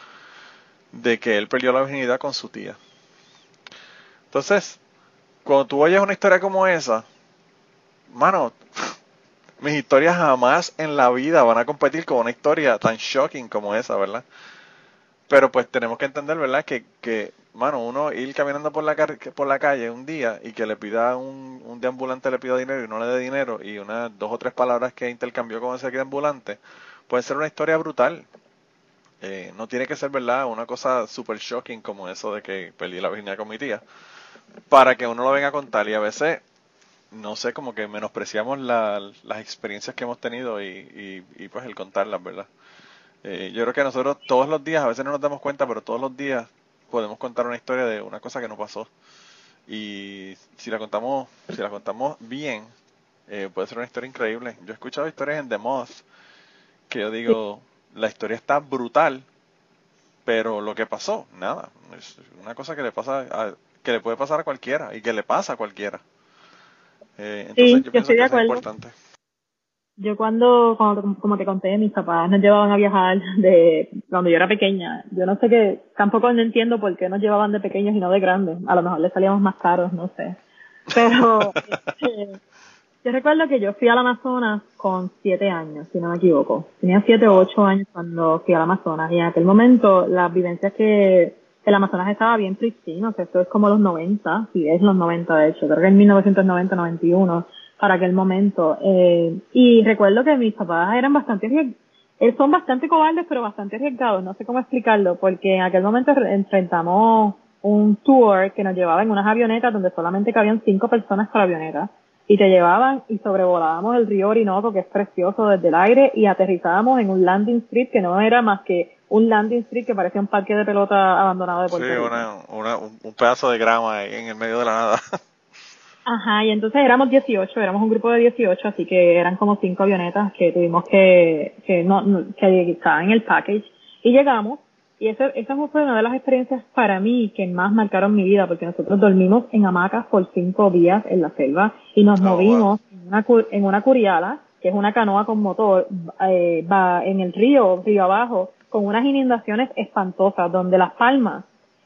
de que él perdió la virginidad con su tía. Entonces, cuando tú oyes una historia como esa, mano, *laughs* mis historias jamás en la vida van a competir con una historia tan shocking como esa, ¿verdad? Pero pues tenemos que entender, ¿verdad? Que, que mano, uno ir caminando por la, por la calle un día y que le pida un, un deambulante le pida dinero y no le dé dinero y unas dos o tres palabras que intercambió con ese deambulante, puede ser una historia brutal. Eh, no tiene que ser, ¿verdad? Una cosa super shocking como eso de que perdí la virginidad con mi tía. Para que uno lo venga a contar y a veces, no sé, como que menospreciamos las experiencias que hemos tenido y, y, pues el contarlas, ¿verdad? Eh, yo creo que nosotros todos los días, a veces no nos damos cuenta, pero todos los días podemos contar una historia de una cosa que no pasó. Y si la contamos, si la contamos bien, eh, puede ser una historia increíble. Yo he escuchado historias en The Moth que yo digo, la historia está brutal, pero lo que pasó, nada. Es una cosa que le pasa a, que le puede pasar a cualquiera y que le pasa a cualquiera. Eh, entonces yo pienso que es importante yo cuando, cuando, como te conté, mis papás nos llevaban a viajar de cuando yo era pequeña. Yo no sé qué, tampoco no entiendo por qué nos llevaban de pequeños y no de grandes. A lo mejor les salíamos más caros, no sé. Pero *laughs* este, yo recuerdo que yo fui al Amazonas con siete años, si no me equivoco. Tenía siete o ocho años cuando fui al Amazonas y en aquel momento las vivencias que el Amazonas estaba bien pristino, que esto es como los 90, sí, es los 90 de hecho, creo que en 1990-91 para aquel momento. Eh, y recuerdo que mis papás eran bastante eh, son bastante cobardes, pero bastante arriesgados. No sé cómo explicarlo, porque en aquel momento enfrentamos un tour que nos llevaba en unas avionetas donde solamente cabían cinco personas por avioneta. Y te llevaban y sobrevolábamos el río Orinoco, que es precioso desde el aire, y aterrizábamos en un landing street que no era más que un landing street que parecía un parque de pelota abandonado de Puerto Sí, una, un pedazo de grama en el medio de la nada. *laughs* Ajá, y entonces éramos 18, éramos un grupo de 18, así que eran como cinco avionetas que tuvimos que, que no, que estaban en el package. Y llegamos, Y esa, esa fue una de las experiencias para mí que más marcaron mi vida, porque nosotros dormimos en hamacas por cinco días en la selva y nos Oh, movimos en, una, en una curiala, que es una canoa con motor, eh, va en el río, río abajo, con unas inundaciones espantosas, donde las palmas,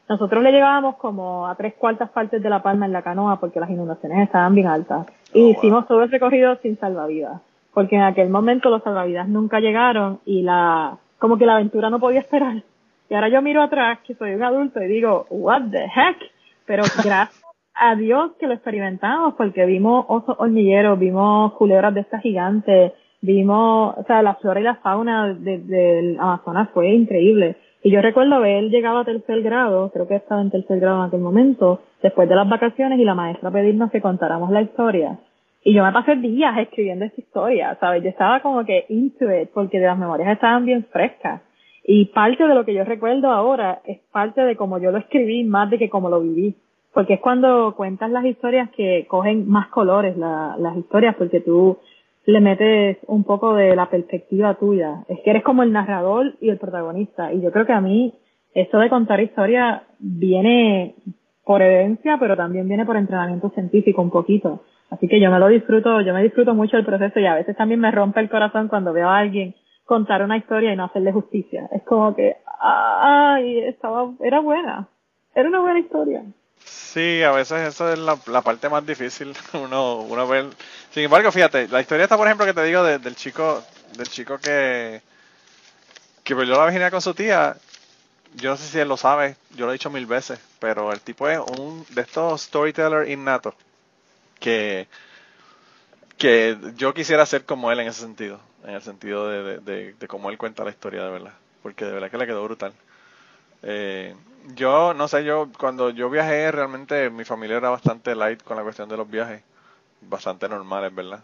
nosotros le llegábamos como a tres cuartas partes de la palma en la canoa porque las inundaciones estaban bien altas. Y Oh, wow. hicimos todo el recorrido sin salvavidas, porque en aquel momento los salvavidas nunca llegaron y la, como que la aventura no podía esperar. Y ahora yo miro atrás, que soy un adulto, y digo, what the heck? Pero gracias a Dios que lo experimentamos, porque vimos osos hormigueros, vimos culebras de estas gigantes, vimos, o sea, la flora y la fauna de- del Amazonas fue increíble. Y yo recuerdo haber llegado a tercer grado, creo que estaba en tercer grado en aquel momento, después de las vacaciones y la maestra pedirnos que contáramos la historia. Y yo me pasé días escribiendo esta historia, ¿sabes? Yo estaba como que into it, porque las memorias estaban bien frescas. Y parte de lo que yo recuerdo ahora es parte de cómo yo lo escribí más de que como lo viví. Porque es cuando cuentas las historias que cogen más colores la- las historias, porque tú le metes un poco de la perspectiva tuya. Es que eres como el narrador y el protagonista. Y yo creo que a mí esto de contar historias viene por herencia, pero también viene por entrenamiento científico un poquito. Así que yo me lo disfruto, yo me disfruto mucho el proceso y a veces también me rompe el corazón cuando veo a alguien contar una historia y no hacerle justicia. Es como que, ay, estaba, era buena. Era una buena historia. Sí, a veces eso es la, parte más difícil, *laughs* uno, uno ver. Sin embargo, fíjate, la historia está, por ejemplo, que te digo de- del chico, del chico que, que perdió la virginidad con su tía. Yo no sé si él lo sabe, yo lo he dicho mil veces, pero el tipo es un de estos storyteller innatos que, que yo quisiera ser como él en ese sentido, en el sentido de, de cómo él cuenta la historia de verdad, porque de verdad que le quedó brutal. Eh, yo, no sé, yo cuando yo viajé realmente mi familia era bastante light con la cuestión de los viajes, bastante normales, ¿verdad?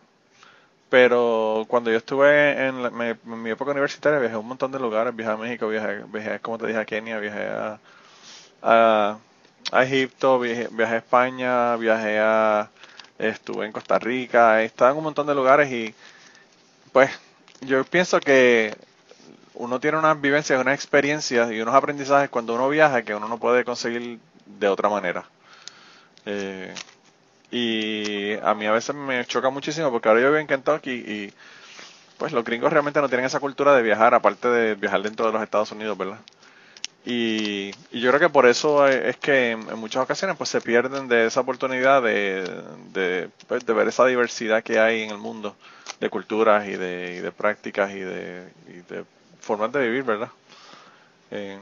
Pero cuando yo estuve en, la- mi época universitaria viajé a un montón de lugares, viajé a México, viajé, viajé como te dije, a Kenia, viajé a, Egipto, viajé, viajé a España, viajé a, estuve en Costa Rica, he estado en un montón de lugares y pues yo pienso que uno tiene unas vivencias, unas experiencias y unos aprendizajes cuando uno viaja que uno no puede conseguir de otra manera. Eh, y a mí a veces me choca muchísimo porque ahora yo vivo en Kentucky y pues los gringos realmente no tienen esa cultura de viajar, aparte de viajar dentro de los Estados Unidos, ¿verdad? Y, y yo creo que por eso es que en, muchas ocasiones pues se pierden de esa oportunidad pues, de ver esa diversidad que hay en el mundo de culturas y de, prácticas y de formas de vivir, ¿verdad?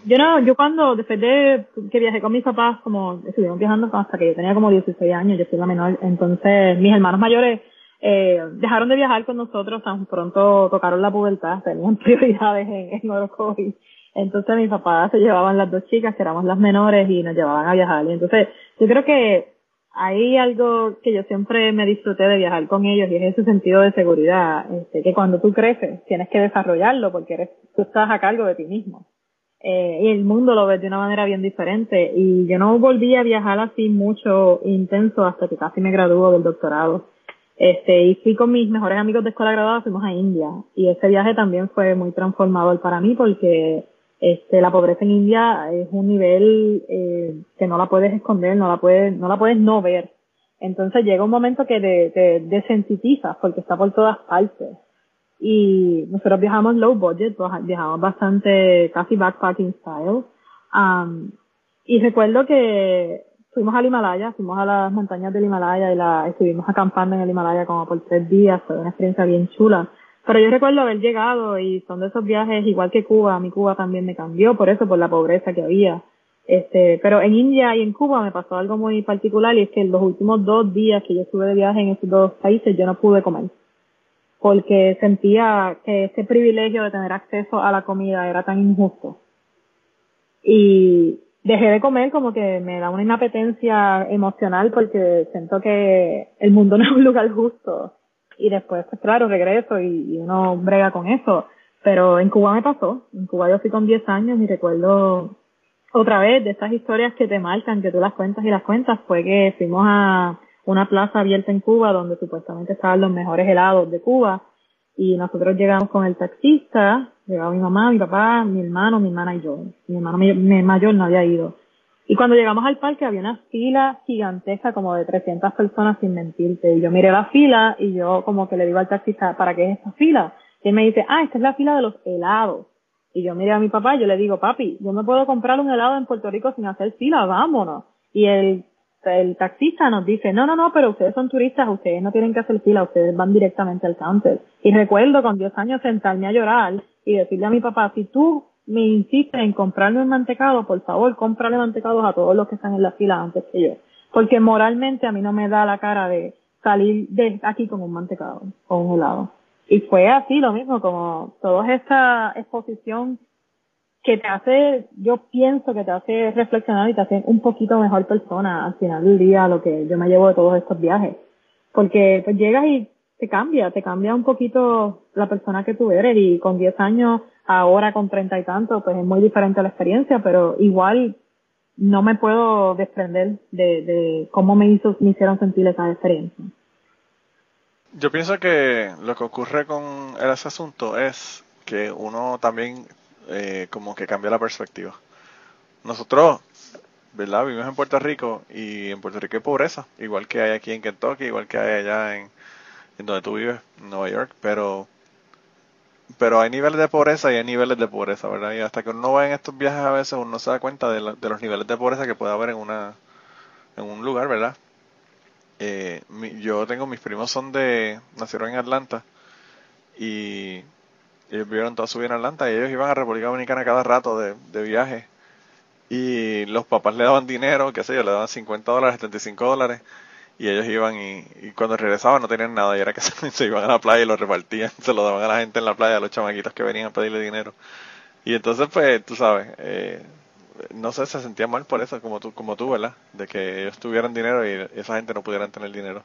Yo no, yo cuando, después de que viajé con mis papás, como estuvimos viajando hasta que yo tenía como 16 años, yo soy la menor, entonces mis hermanos mayores eh, dejaron de viajar con nosotros tan pronto tocaron la pubertad, tenían *laughs* prioridades en, en Orocovi. Entonces mis papás se llevaban las dos chicas, que éramos las menores, y nos llevaban a viajar. Y entonces yo creo que hay algo que yo siempre me disfruté de viajar con ellos y es ese sentido de seguridad, este, que cuando tú creces tienes que desarrollarlo porque eres, tú estás a cargo de ti mismo eh, y el mundo lo ves de una manera bien diferente. Y yo no volví a viajar así mucho intenso hasta que casi me graduó del doctorado. Este, y fui con mis mejores amigos de escuela graduada, fuimos a India. Y ese viaje también fue muy transformador para mí porque este, la pobreza en India es un nivel eh, que no la puedes esconder, no la puedes, no la puedes no ver. Entonces llega un momento que te, te desensitizas porque está por todas partes y nosotros viajamos low budget, viaja- viajamos bastante, casi backpacking style. Um, y recuerdo que fuimos al Himalaya, fuimos a las montañas del Himalaya y la, estuvimos acampando en el Himalaya como por tres días, fue una experiencia bien chula. Pero yo recuerdo haber llegado y son de esos viajes igual que Cuba, mi Cuba también me cambió por eso, por la pobreza que había. Este, pero en India y en Cuba me pasó algo muy particular y es que en los últimos dos días que yo estuve de viaje en esos dos países yo no pude comer porque sentía que ese privilegio de tener acceso a la comida era tan injusto. Y dejé de comer como que me da una inapetencia emocional porque siento que el mundo *laughs* no es un lugar justo. Y después, pues claro, regreso y, y uno brega con eso. Pero en Cuba me pasó. En Cuba yo fui con 10 años y recuerdo otra vez de estas historias que te marcan, que tú las cuentas y las cuentas, fue que fuimos a una plaza abierta en Cuba donde supuestamente estaban los mejores helados de Cuba y nosotros llegamos con el taxista, llegaba mi mamá, mi papá, mi hermano, mi hermana y yo. Mi hermano mayor no había ido. Y cuando llegamos al parque había una fila gigantesca como de 300 personas sin mentirte. Y yo miré la fila y yo como que le digo al taxista, ¿para qué es esta fila? Y él me dice, ah, esta es la fila de los helados. Y yo miré a mi papá y yo le digo, papi, yo no puedo comprar un helado en Puerto Rico sin hacer fila, vámonos. Y el el taxista nos dice, no, no, no, pero ustedes son turistas, ustedes no tienen que hacer fila, ustedes van directamente al counter. Y recuerdo con 10 años sentarme a llorar y decirle a mi papá, si tú me insistes en comprarme un mantecado, por favor, cómprale mantecados a todos los que están en la fila antes que yo. Porque moralmente a mí no me da la cara de salir de aquí con un mantecado o un helado. Y fue así lo mismo, como toda esta exposición que te hace, yo pienso que te hace reflexionar y te hace un poquito mejor persona al final del día lo que yo me llevo de todos estos viajes. Porque pues llegas y te cambia, te cambia un poquito la persona que tú eres y con 10 años, ahora con treinta y tanto, pues es muy diferente la experiencia, pero igual no me puedo desprender de, de cómo me hizo, me hicieron sentir esa experiencia. Yo pienso que lo que ocurre con ese asunto es que uno también eh, como que cambia la perspectiva. Nosotros, ¿verdad? Vivimos en Puerto Rico y en Puerto Rico hay pobreza, igual que hay aquí en Kentucky, igual que hay allá en, donde tú vives, en Nueva York, pero pero hay niveles de pobreza y hay niveles de pobreza, ¿verdad? Y hasta que uno va en estos viajes a veces uno se da cuenta de, los niveles de pobreza que puede haber en una en un lugar, ¿verdad? Eh, yo tengo mis primos son de nacieron en Atlanta y ellos vivieron toda su vida en Atlanta y ellos iban a República Dominicana cada rato de, de viaje. Y los papás le daban dinero, qué sé yo, le daban 50 dólares, 75 dólares. Y ellos iban y, cuando regresaban no tenían nada y era que *laughs* se, iban a la playa y lo repartían, *laughs* se lo daban a la gente en la playa, a los chamaquitos que venían a pedirle dinero. Y entonces pues, tú sabes, eh, no sé, se sentía mal por eso, como tú, como tú, ¿verdad? De que ellos tuvieran dinero y esa gente no pudieran tener dinero.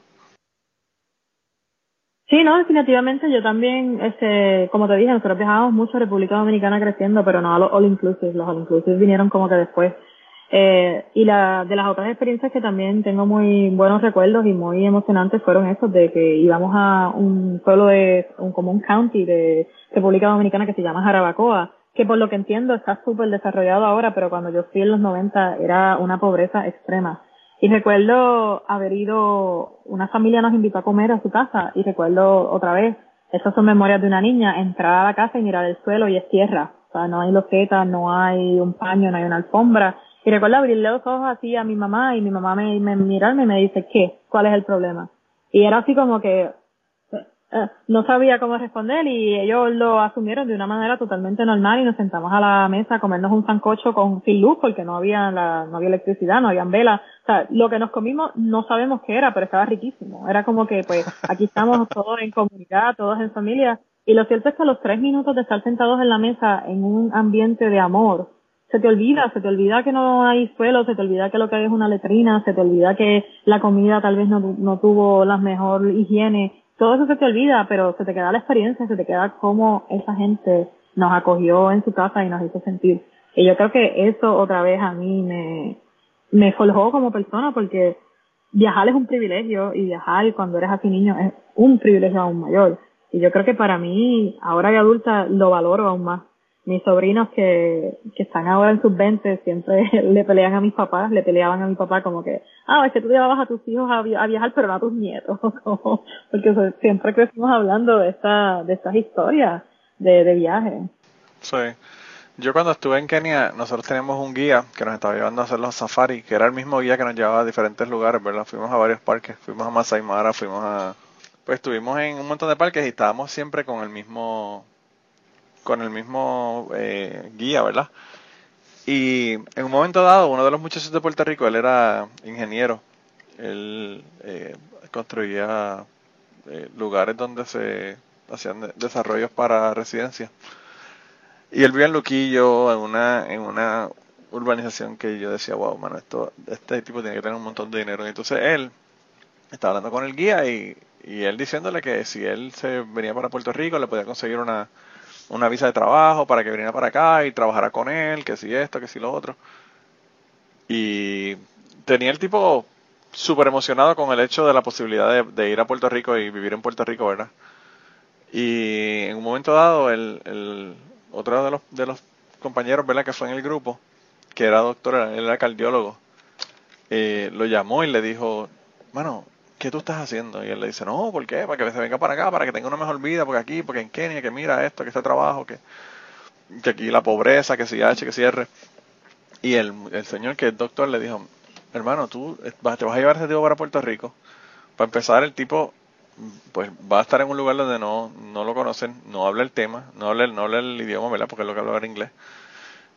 Sí, no, definitivamente yo también, este, como te dije, nosotros viajamos mucho a República Dominicana creciendo, pero no a los All Inclusive, los All Inclusive vinieron como que después. Eh, y la, de las otras experiencias que también tengo muy buenos recuerdos y muy emocionantes fueron esos de que íbamos a un pueblo de, un, como un county de República Dominicana que se llama Jarabacoa, que por lo que entiendo está súper desarrollado ahora, pero cuando yo fui en los 90 era una pobreza extrema y recuerdo haber ido, una familia nos invitó a comer a su casa y recuerdo otra vez, esas son memorias de una niña, entrar a la casa y mirar el suelo y es tierra. O sea, no hay loqueta, no hay un paño, no hay una alfombra. Y recuerdo abrirle los ojos así a mi mamá y mi mamá me, me mirarme y me dice, ¿qué? ¿Cuál es el problema? Y era así como que, no sabía cómo responder y ellos lo asumieron de una manera totalmente normal y nos sentamos a la mesa a comernos un sancocho con sin luz porque no había la, no había electricidad, no habían velas. O sea, lo que nos comimos no sabemos qué era, pero estaba riquísimo. Era como que pues aquí estamos todos en comunidad, todos en familia. Y lo cierto es que a los tres minutos de estar sentados en la mesa en un ambiente de amor, se te olvida, se te olvida que no hay suelo, se te olvida que lo que hay es una letrina, se te olvida que la comida tal vez no, no tuvo la mejor higiene todo eso se te olvida, pero se te queda la experiencia, se te queda cómo esa gente nos acogió en su casa y nos hizo sentir. Y yo creo que eso otra vez a mí me, me forjó como persona porque viajar es un privilegio y viajar cuando eres así niño es un privilegio aún mayor. Y yo creo que para mí, ahora de adulta, lo valoro aún más mis sobrinos que, que están ahora en sus 20 siempre *laughs* le pelean a mis papás, le peleaban a mi papá como que, ah, es que tú llevabas a tus hijos a, viajar pero no a tus nietos, *laughs* porque siempre crecimos hablando de esta, de estas historias de, de viaje. Sí. Yo cuando estuve en Kenia, nosotros teníamos un guía que nos estaba llevando a hacer los safaris, que era el mismo guía que nos llevaba a diferentes lugares, ¿verdad? Fuimos a varios parques, fuimos a Masai Mara, fuimos a... Pues estuvimos en un montón de parques y estábamos siempre con el mismo con el mismo eh, guía, ¿verdad? Y en un momento dado, uno de los muchachos de Puerto Rico, él era ingeniero, él eh, construía eh, lugares donde se hacían desarrollos para residencia. Y él vivía en Luquillo, en una, en una urbanización que yo decía, wow, mano, esto, este tipo tiene que tener un montón de dinero. Y entonces él estaba hablando con el guía y, y él diciéndole que si él se venía para Puerto Rico le podía conseguir una, una visa de trabajo para que viniera para acá y trabajara con él, que si esto, que si lo otro. Y tenía el tipo súper emocionado con el hecho de la posibilidad de, ir a Puerto Rico y vivir en Puerto Rico, ¿verdad? Y en un momento dado, el, otro de los, de los compañeros, ¿verdad? Que fue en el grupo, que era doctor, él era cardiólogo, eh, lo llamó y le dijo, mano, ¿qué tú estás haciendo? Y él le dice, no, ¿por qué? Para que se venga para acá, para que tenga una mejor vida, porque aquí, porque en Kenia, que mira esto, que este trabajo, que, que aquí la pobreza, que si H, que cierre. Y el, el señor que es doctor le dijo, hermano, tú te vas a llevar ese tipo para Puerto Rico. Para empezar, el tipo pues va a estar en un lugar donde no, no lo conocen, no habla el tema, no habla, no habla el idioma, ¿verdad? Porque es lo que habla inglés.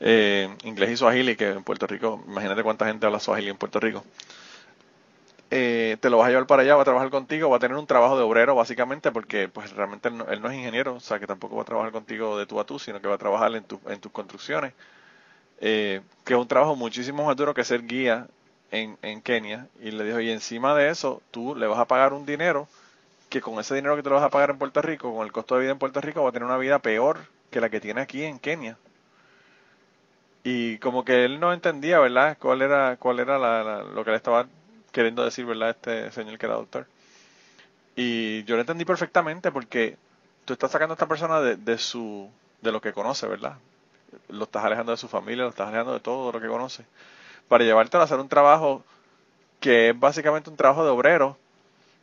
Eh, inglés y suajili, que en Puerto Rico, imagínate cuánta gente habla suajili en Puerto Rico. Eh, te lo vas a llevar para allá, va a trabajar contigo, va a tener un trabajo de obrero básicamente porque pues realmente él no, es ingeniero, o sea que tampoco va a trabajar contigo de tú a tú, sino que va a trabajar en, tu, en tus construcciones, eh, que es un trabajo muchísimo más duro que ser guía en, en Kenia. Y le dijo, y encima de eso, tú le vas a pagar un dinero que con ese dinero que te lo vas a pagar en Puerto Rico, con el costo de vida en Puerto Rico, va a tener una vida peor que la que tiene aquí en Kenia. Y como que él no entendía, ¿verdad? Cuál era, cuál era la, lo que le estaba queriendo decir, ¿verdad? Este señor que era doctor. Y yo lo entendí perfectamente porque tú estás sacando a esta persona de, su, de lo que conoce, ¿verdad? Lo estás alejando de su familia, lo estás alejando de todo lo que conoce. Para llevártelo a hacer un trabajo que es básicamente un trabajo de obrero,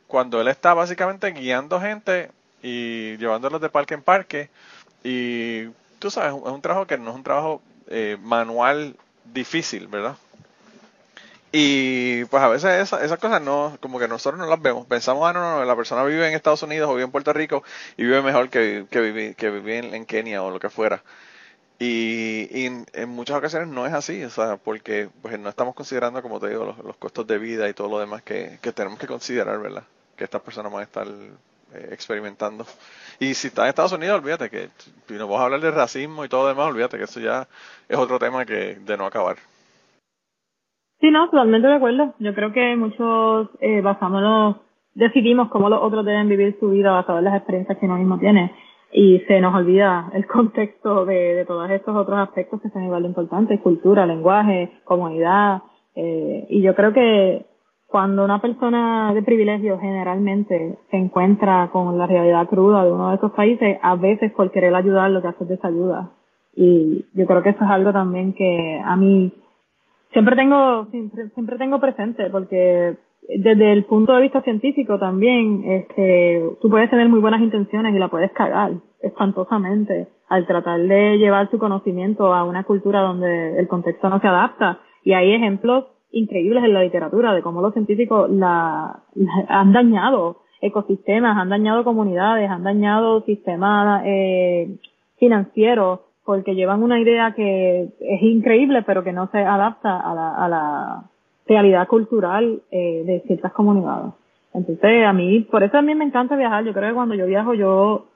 cuando él está básicamente guiando gente y llevándolos de parque en parque. Y tú sabes, es un trabajo que no es un trabajo eh, manual difícil, ¿verdad? Y pues a veces esas, cosas no, como que nosotros no las vemos. Pensamos, ah, no, no, la persona vive en Estados Unidos o vive en Puerto Rico y vive mejor que, que, vive, que vive en, Kenia o lo que fuera. Y, en muchas ocasiones no es así, o sea, porque pues no estamos considerando, como te digo, los, costos de vida y todo lo demás que, que tenemos que considerar, ¿verdad? Que estas personas van a estar eh, experimentando. Y si estás en Estados Unidos, olvídate que si nos vamos a hablar de racismo y todo lo demás, olvídate que eso ya es otro tema que de no acabar. Sí, no, totalmente de acuerdo. Yo creo que muchos eh, basándonos, decidimos cómo los otros deben vivir su vida basado en las experiencias que uno mismo tiene y se nos olvida el *laughs* contexto de, de todos estos otros aspectos que son igual de importantes, cultura, lenguaje, comunidad, eh, y yo creo que cuando una persona de privilegio generalmente se encuentra con la realidad cruda de uno de esos países, a veces por querer ayudar lo que hace es desayuda. Y yo creo que eso es algo también que a mí siempre tengo, siempre, siempre tengo presente, porque desde el punto de vista científico también, este, tú puedes tener muy buenas intenciones y la puedes cagar espantosamente al tratar de llevar tu conocimiento a una cultura donde el contexto no se adapta. Y hay ejemplos increíbles en la literatura de cómo los científicos la, han dañado ecosistemas, han dañado comunidades, han dañado sistemas eh, financieros porque llevan una idea que es increíble pero que no se adapta a la, a la realidad cultural eh, de ciertas comunidades. Entonces, a mí, por eso a mí me encanta viajar. Yo creo que cuando yo viajo, yo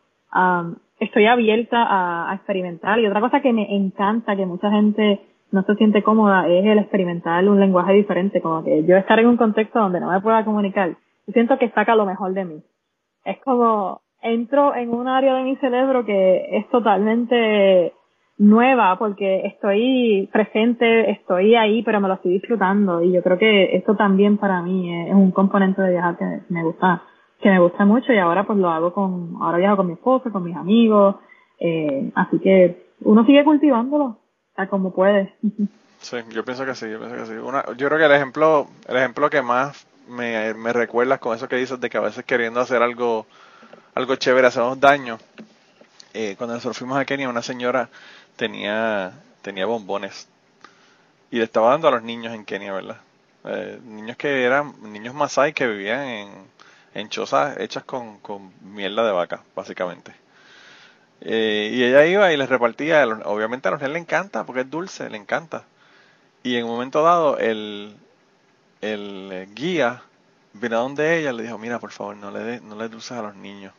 estoy abierta a, a, experimentar. Y otra cosa que me encanta, que mucha gente no se siente cómoda, es el experimentar un lenguaje diferente. Como que yo estar en un contexto donde no me pueda comunicar, yo siento que saca lo mejor de mí. Es como, entro en un área de mi cerebro que es totalmente nueva porque estoy presente, estoy ahí, pero me lo estoy disfrutando y yo creo que esto también para mí es, un componente de viajar que me gusta, que me gusta mucho y ahora pues lo hago con, ahora viajo con mi esposo, con mis amigos, eh, así que uno sigue cultivándolo a como puede. Sí, yo pienso que sí, yo pienso que sí. Una, yo creo que el ejemplo, el ejemplo que más me, me recuerdas con eso que dices de que a veces queriendo hacer algo, algo chévere hacemos daño. Eh, cuando nosotros fuimos a Kenia, una señora tenía, tenía bombones y le estaba dando a los niños en Kenia, ¿verdad? Eh, niños que eran niños masai que vivían en, en chozas hechas con, con mierda de vaca, básicamente. Eh, y ella iba y les repartía, obviamente a los niños le encanta porque es dulce, le encanta. Y en un momento dado el, el guía vino a donde ella le dijo, mira, por favor, no le, no le dulces a los niños.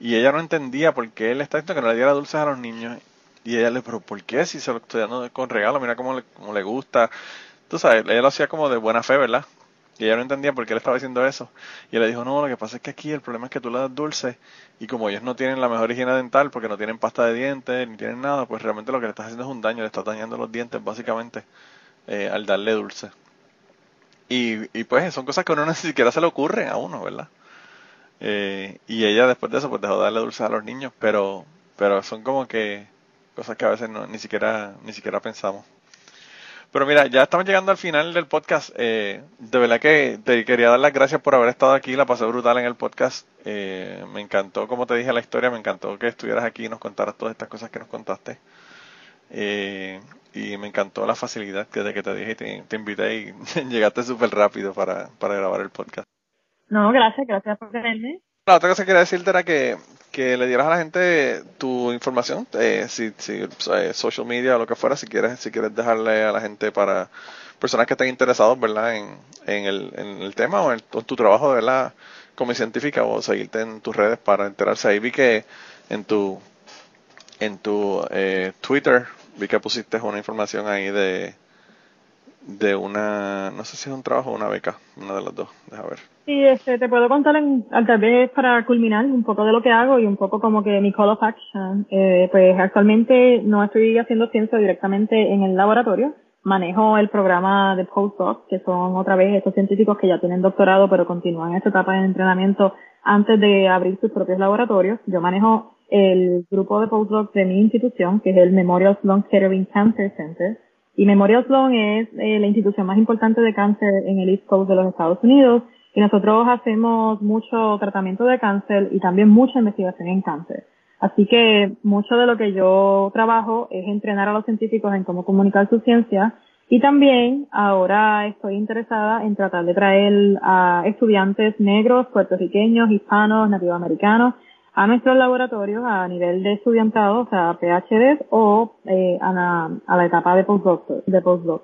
Y ella no entendía por qué él está diciendo que no le diera dulces a los niños. Y ella le, pero ¿por qué? Si se lo estoy dando con regalo, mira cómo le, cómo le gusta. Tú sabes, ella lo hacía como de buena fe, ¿verdad? Y ella no entendía por qué él estaba diciendo eso. Y él le dijo, no, lo que pasa es que aquí el problema es que tú le das dulce y como ellos no tienen la mejor higiene dental porque no tienen pasta de dientes ni tienen nada, pues realmente lo que le estás haciendo es un daño, le estás dañando los dientes básicamente eh, al darle dulce. Y, y pues son cosas que a uno *laughs* ni siquiera se le ocurren a uno, ¿verdad? Eh, y ella después de eso pues dejó de darle dulces a los niños, pero, pero son como que cosas que a veces no, ni siquiera, ni siquiera pensamos. Pero mira, ya estamos llegando al final del podcast. Eh, de verdad que te quería dar las gracias por haber estado aquí. La pasé brutal en el podcast. Eh, me encantó, como te dije la historia, me encantó que estuvieras aquí y nos contaras todas estas cosas que nos contaste. Eh, y me encantó la facilidad que, de que te dije y te, te invité y *laughs* llegaste súper rápido para, para grabar el podcast. No, gracias, gracias por tenerme. La otra cosa que quería decirte era que, que le dieras a la gente tu información, eh, si, si eh, social media o lo que fuera, si quieres, si quieres dejarle a la gente para personas que estén interesados, ¿verdad? En, en, el, en el tema o en, tu trabajo, de ¿verdad? Como científica o seguirte en tus redes para enterarse. Ahí vi que en tu, en tu eh, Twitter, vi que pusiste una información ahí de, de una, no sé si es un trabajo o una beca, una de las dos, deja ver. Sí, este, te puedo contar en, tal vez para culminar un poco de lo que hago y un poco como que mi call of action. Eh, pues actualmente no estoy haciendo ciencia directamente en el laboratorio. Manejo el programa de postdoc, que son otra vez estos científicos que ya tienen doctorado pero continúan esta etapa de entrenamiento antes de abrir sus propios laboratorios. Yo manejo el grupo de postdoc de mi institución, que es el Memorial Sloan Kettering Cancer Center y Memorial Sloan es eh, la institución más importante de cáncer en el East Coast de los Estados Unidos y nosotros hacemos mucho tratamiento de cáncer y también mucha investigación en cáncer. Así que mucho de lo que yo trabajo es entrenar a los científicos en cómo comunicar su ciencia y también ahora estoy interesada en tratar de traer a estudiantes negros, puertorriqueños, hispanos, nativoamericanos a nuestros laboratorios a nivel de estudiantado, o sea, PhD o eh, a, la, a, la, etapa de postdoc. De postdoc.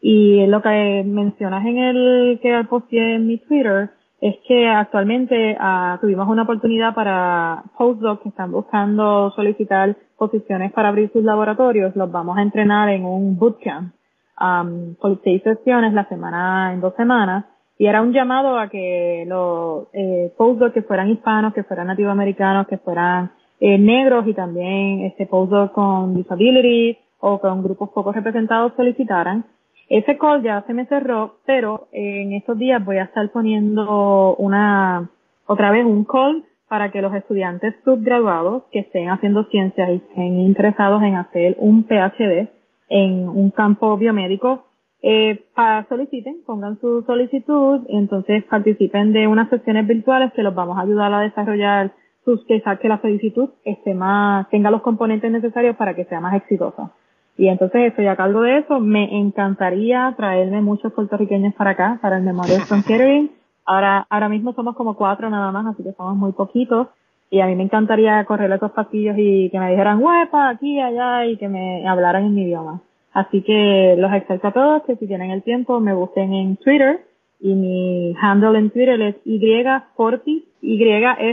Y lo que mencionas en el que posteé en mi Twitter es que actualmente uh, tuvimos una oportunidad para postdocs que están buscando solicitar posiciones para abrir sus laboratorios. Los vamos a entrenar en un bootcamp um, por seis sesiones la semana, en dos semanas y era un llamado a que los eh, postdocs que fueran hispanos, que fueran nativoamericanos, que fueran eh, negros y también este postdocs con disability o con grupos poco representados solicitaran. Ese call ya se me cerró, pero en estos días voy a estar poniendo una, otra vez un call para que los estudiantes subgraduados que estén haciendo ciencias y estén interesados en hacer un PhD en un campo biomédico eh, para soliciten, pongan su solicitud y entonces participen de unas sesiones virtuales que los vamos a ayudar a desarrollar sus que, que la solicitud esté más, tenga los componentes necesarios para que sea más exitosa. Y entonces estoy a cargo de eso. Me encantaría traerme muchos puertorriqueños para acá, para el Memorial *laughs* Sloan Kettering. Ahora, ahora mismo somos como cuatro nada más, así que somos muy poquitos. Y a mí me encantaría correr esos pasillos y que me dijeran, huepa, aquí, allá, y que me hablaran en mi idioma. Así que los exhorto a todos que si tienen el tiempo me busquen en Twitter y mi handle en Twitter es YFortis, Y-S-O-R-T-I-S-S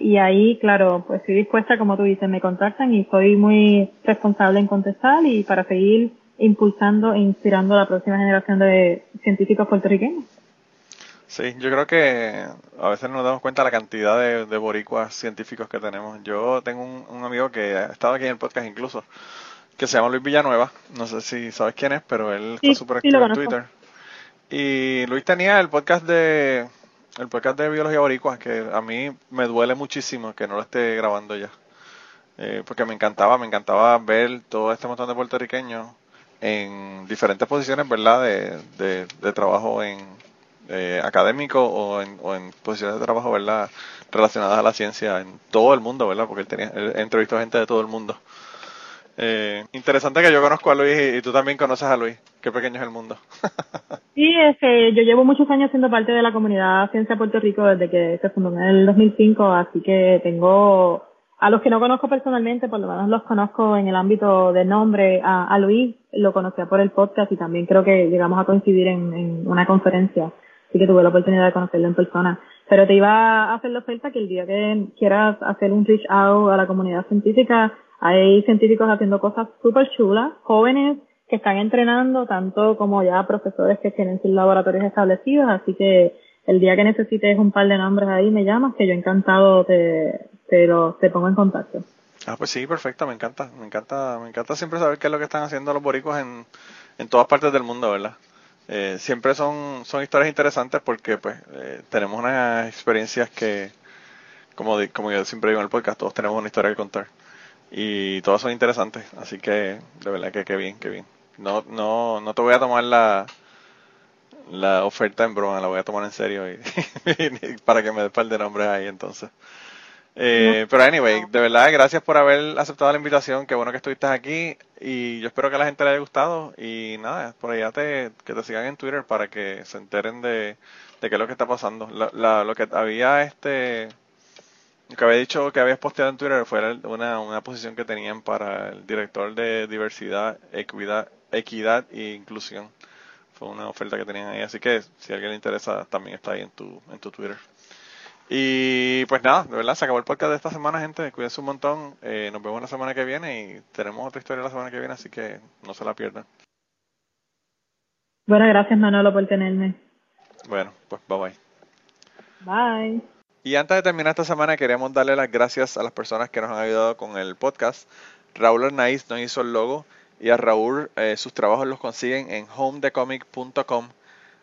y ahí, claro, pues estoy dispuesta, como tú dices, me contactan y soy muy responsable en contestar y para seguir impulsando e inspirando a la próxima generación de científicos puertorriqueños. Sí, yo creo que a veces nos damos cuenta de la cantidad de, boricuas científicos que tenemos. Yo tengo un, amigo que ha estado aquí en el podcast incluso, que se llama Luis Villanueva. No sé si sabes quién es, pero él está súper activo en Twitter. Y Luis tenía el podcast de el podcast de biología boricua, que a mí me duele muchísimo que no lo esté grabando ya. Eh, porque me encantaba, me encantaba ver todo este montón de puertorriqueños en diferentes posiciones, ¿verdad? de, de trabajo en, eh, académico o en, o en posiciones de trabajo, ¿verdad? Relacionadas a la ciencia en todo el mundo, ¿verdad? Porque él, tenía, él entrevistó gente de todo el mundo. Eh, interesante que yo conozco a Luis y, tú también conoces a Luis. Qué pequeño es el mundo. *laughs* sí, es que yo llevo muchos años siendo parte de la comunidad Ciencia Puerto Rico desde que se fundó en el 2005, así que tengo a los que no conozco personalmente, por lo menos los conozco en el ámbito de nombre. A, a Luis lo conocía por el podcast y también creo que llegamos a coincidir en una conferencia así que tuve la oportunidad de conocerlo en persona. Pero te iba a hacer la oferta que el día que quieras hacer un reach out a la comunidad científica, hay científicos haciendo cosas súper chulas, jóvenes que están entrenando, tanto como ya profesores que tienen sus laboratorios establecidos, así que el día que necesites un par de nombres ahí me llamas, que yo encantado te, te, lo, te pongo en contacto. Ah, pues sí, perfecto, me encanta, me encanta, me encanta siempre saber qué es lo que están haciendo los boricos en, en todas partes del mundo, ¿verdad? Eh, siempre son, son historias interesantes porque pues eh, tenemos unas experiencias que, como, como yo siempre digo en el podcast, todos tenemos una historia que contar. Y todas son interesantes, así que de verdad que qué bien, qué bien. No, no, no te voy a tomar la, la oferta en broma, la voy a tomar en serio y, *laughs* para que me des de nombres ahí entonces. Eh, pero anyway, de verdad, gracias por haber aceptado la invitación. Qué bueno que estuviste aquí y yo espero que a la gente le haya gustado. Y nada, por allá te, que te sigan en Twitter para que se enteren de, de qué es lo que está pasando. lo que había este, lo que había dicho que habías posteado en Twitter fue una, una posición que tenían para el director de diversidad, equidad, equidad e inclusión. Fue una oferta que tenían ahí, así que si a alguien le interesa, también está ahí en tu, en tu Twitter. Y pues nada, de verdad, se acabó el podcast de esta semana, gente. Cuídense un montón. Eh, nos vemos la semana que viene y tenemos otra historia la semana que viene, así que no se la pierdan. Bueno, gracias Manolo por tenerme. Bueno, pues bye bye. Bye. Y antes de terminar esta semana, queremos darle las gracias a las personas que nos han ayudado con el podcast. Raúl Arnaiz nos hizo el logo y a Raúl eh, sus trabajos los consiguen en homedecomic.com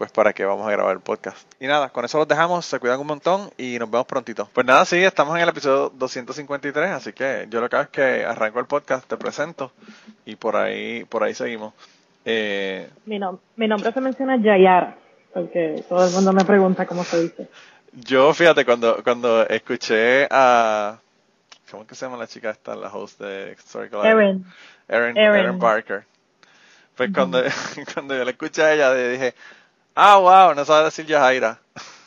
pues para que vamos a grabar el podcast. Y nada, con eso los dejamos, se cuidan un montón y nos vemos prontito. Pues nada, sí, estamos en el episodio 253, así que yo lo que hago es que arranco el podcast, te presento y por ahí, por ahí seguimos. Eh, mi, mi nombre se menciona Yayara, porque todo el mundo me pregunta cómo se dice. Yo, fíjate, cuando, cuando escuché a... ¿Cómo que se llama la chica esta, la host de Historical Erin. Erin, Erin. Barker. Pues cuando, *laughs* cuando yo la escuché a ella, dije, Ah, wow, no sabe decir Yajaira.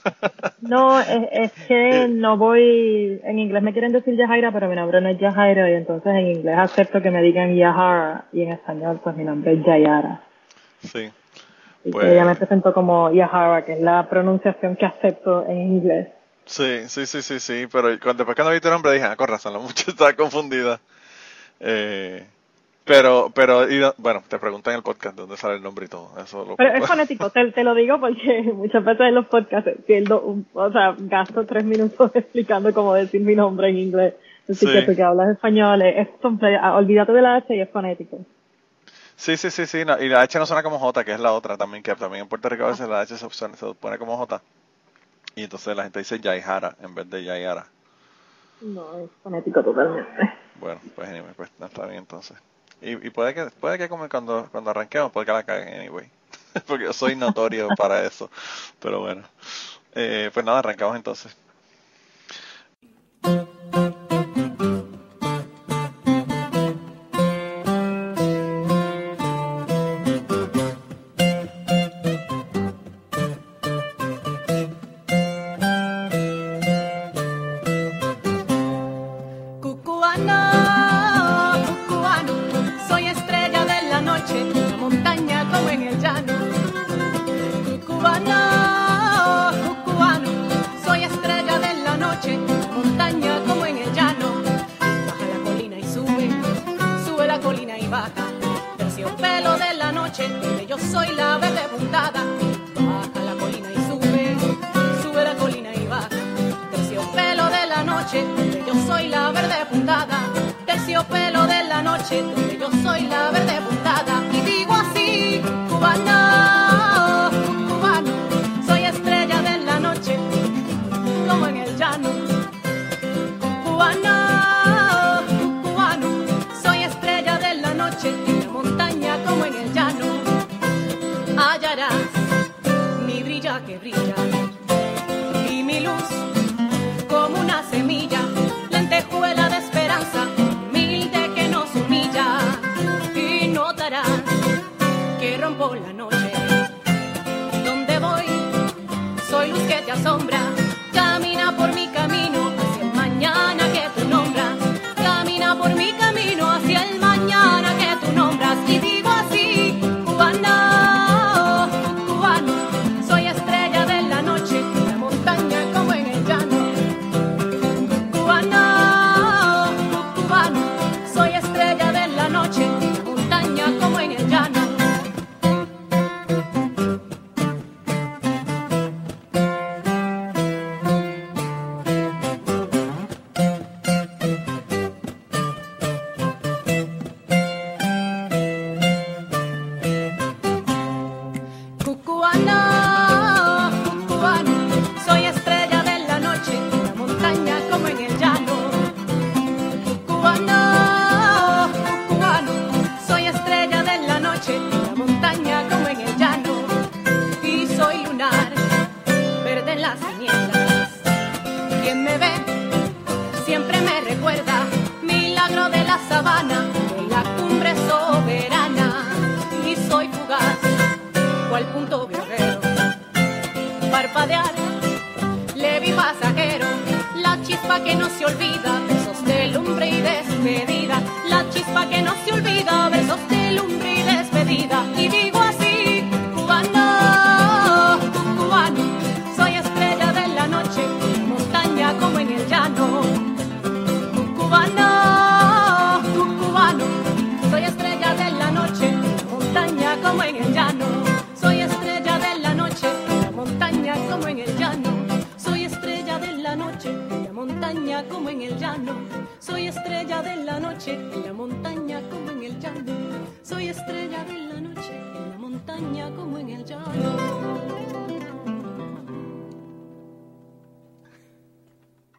*laughs* No, es, que no voy, en inglés me quieren decir Yajaira, pero mi nombre no es Yajaira y entonces en inglés acepto que me digan Yahara y en español pues mi nombre es Yayara. Sí. Y pues... ella me presentó como Yahara, que es la pronunciación que acepto en inglés. Sí, sí, sí, sí, sí, pero cuando, después cuando vi tu nombre dije, ah, con razón, la muchacha estaba confundida. Eh, pero, pero, bueno, te preguntan en el podcast dónde sale el nombre y todo. Eso Pero es fonético, te, te, lo digo porque *laughs* muchas veces en los podcasts pierdo, o sea, gasto tres minutos *laughs* explicando cómo decir mi nombre en inglés. Así que tú que hablas español, es, olvídate de la H y es fonético. Sí, sí, sí, sí, y la H no suena como J, que es la otra también, que también en Puerto Rico a veces la H se, se pone como J. Y entonces la gente dice Yaihara en vez de Yaihara. No, es fonético totalmente. Bueno, pues anyway, pues está bien entonces. Y, puede que puede que como cuando, cuando arranquemos, puede que la caguen anyway. *laughs* Porque yo soy notorio *laughs* para eso. Pero bueno. Eh, pues nada, arrancamos entonces.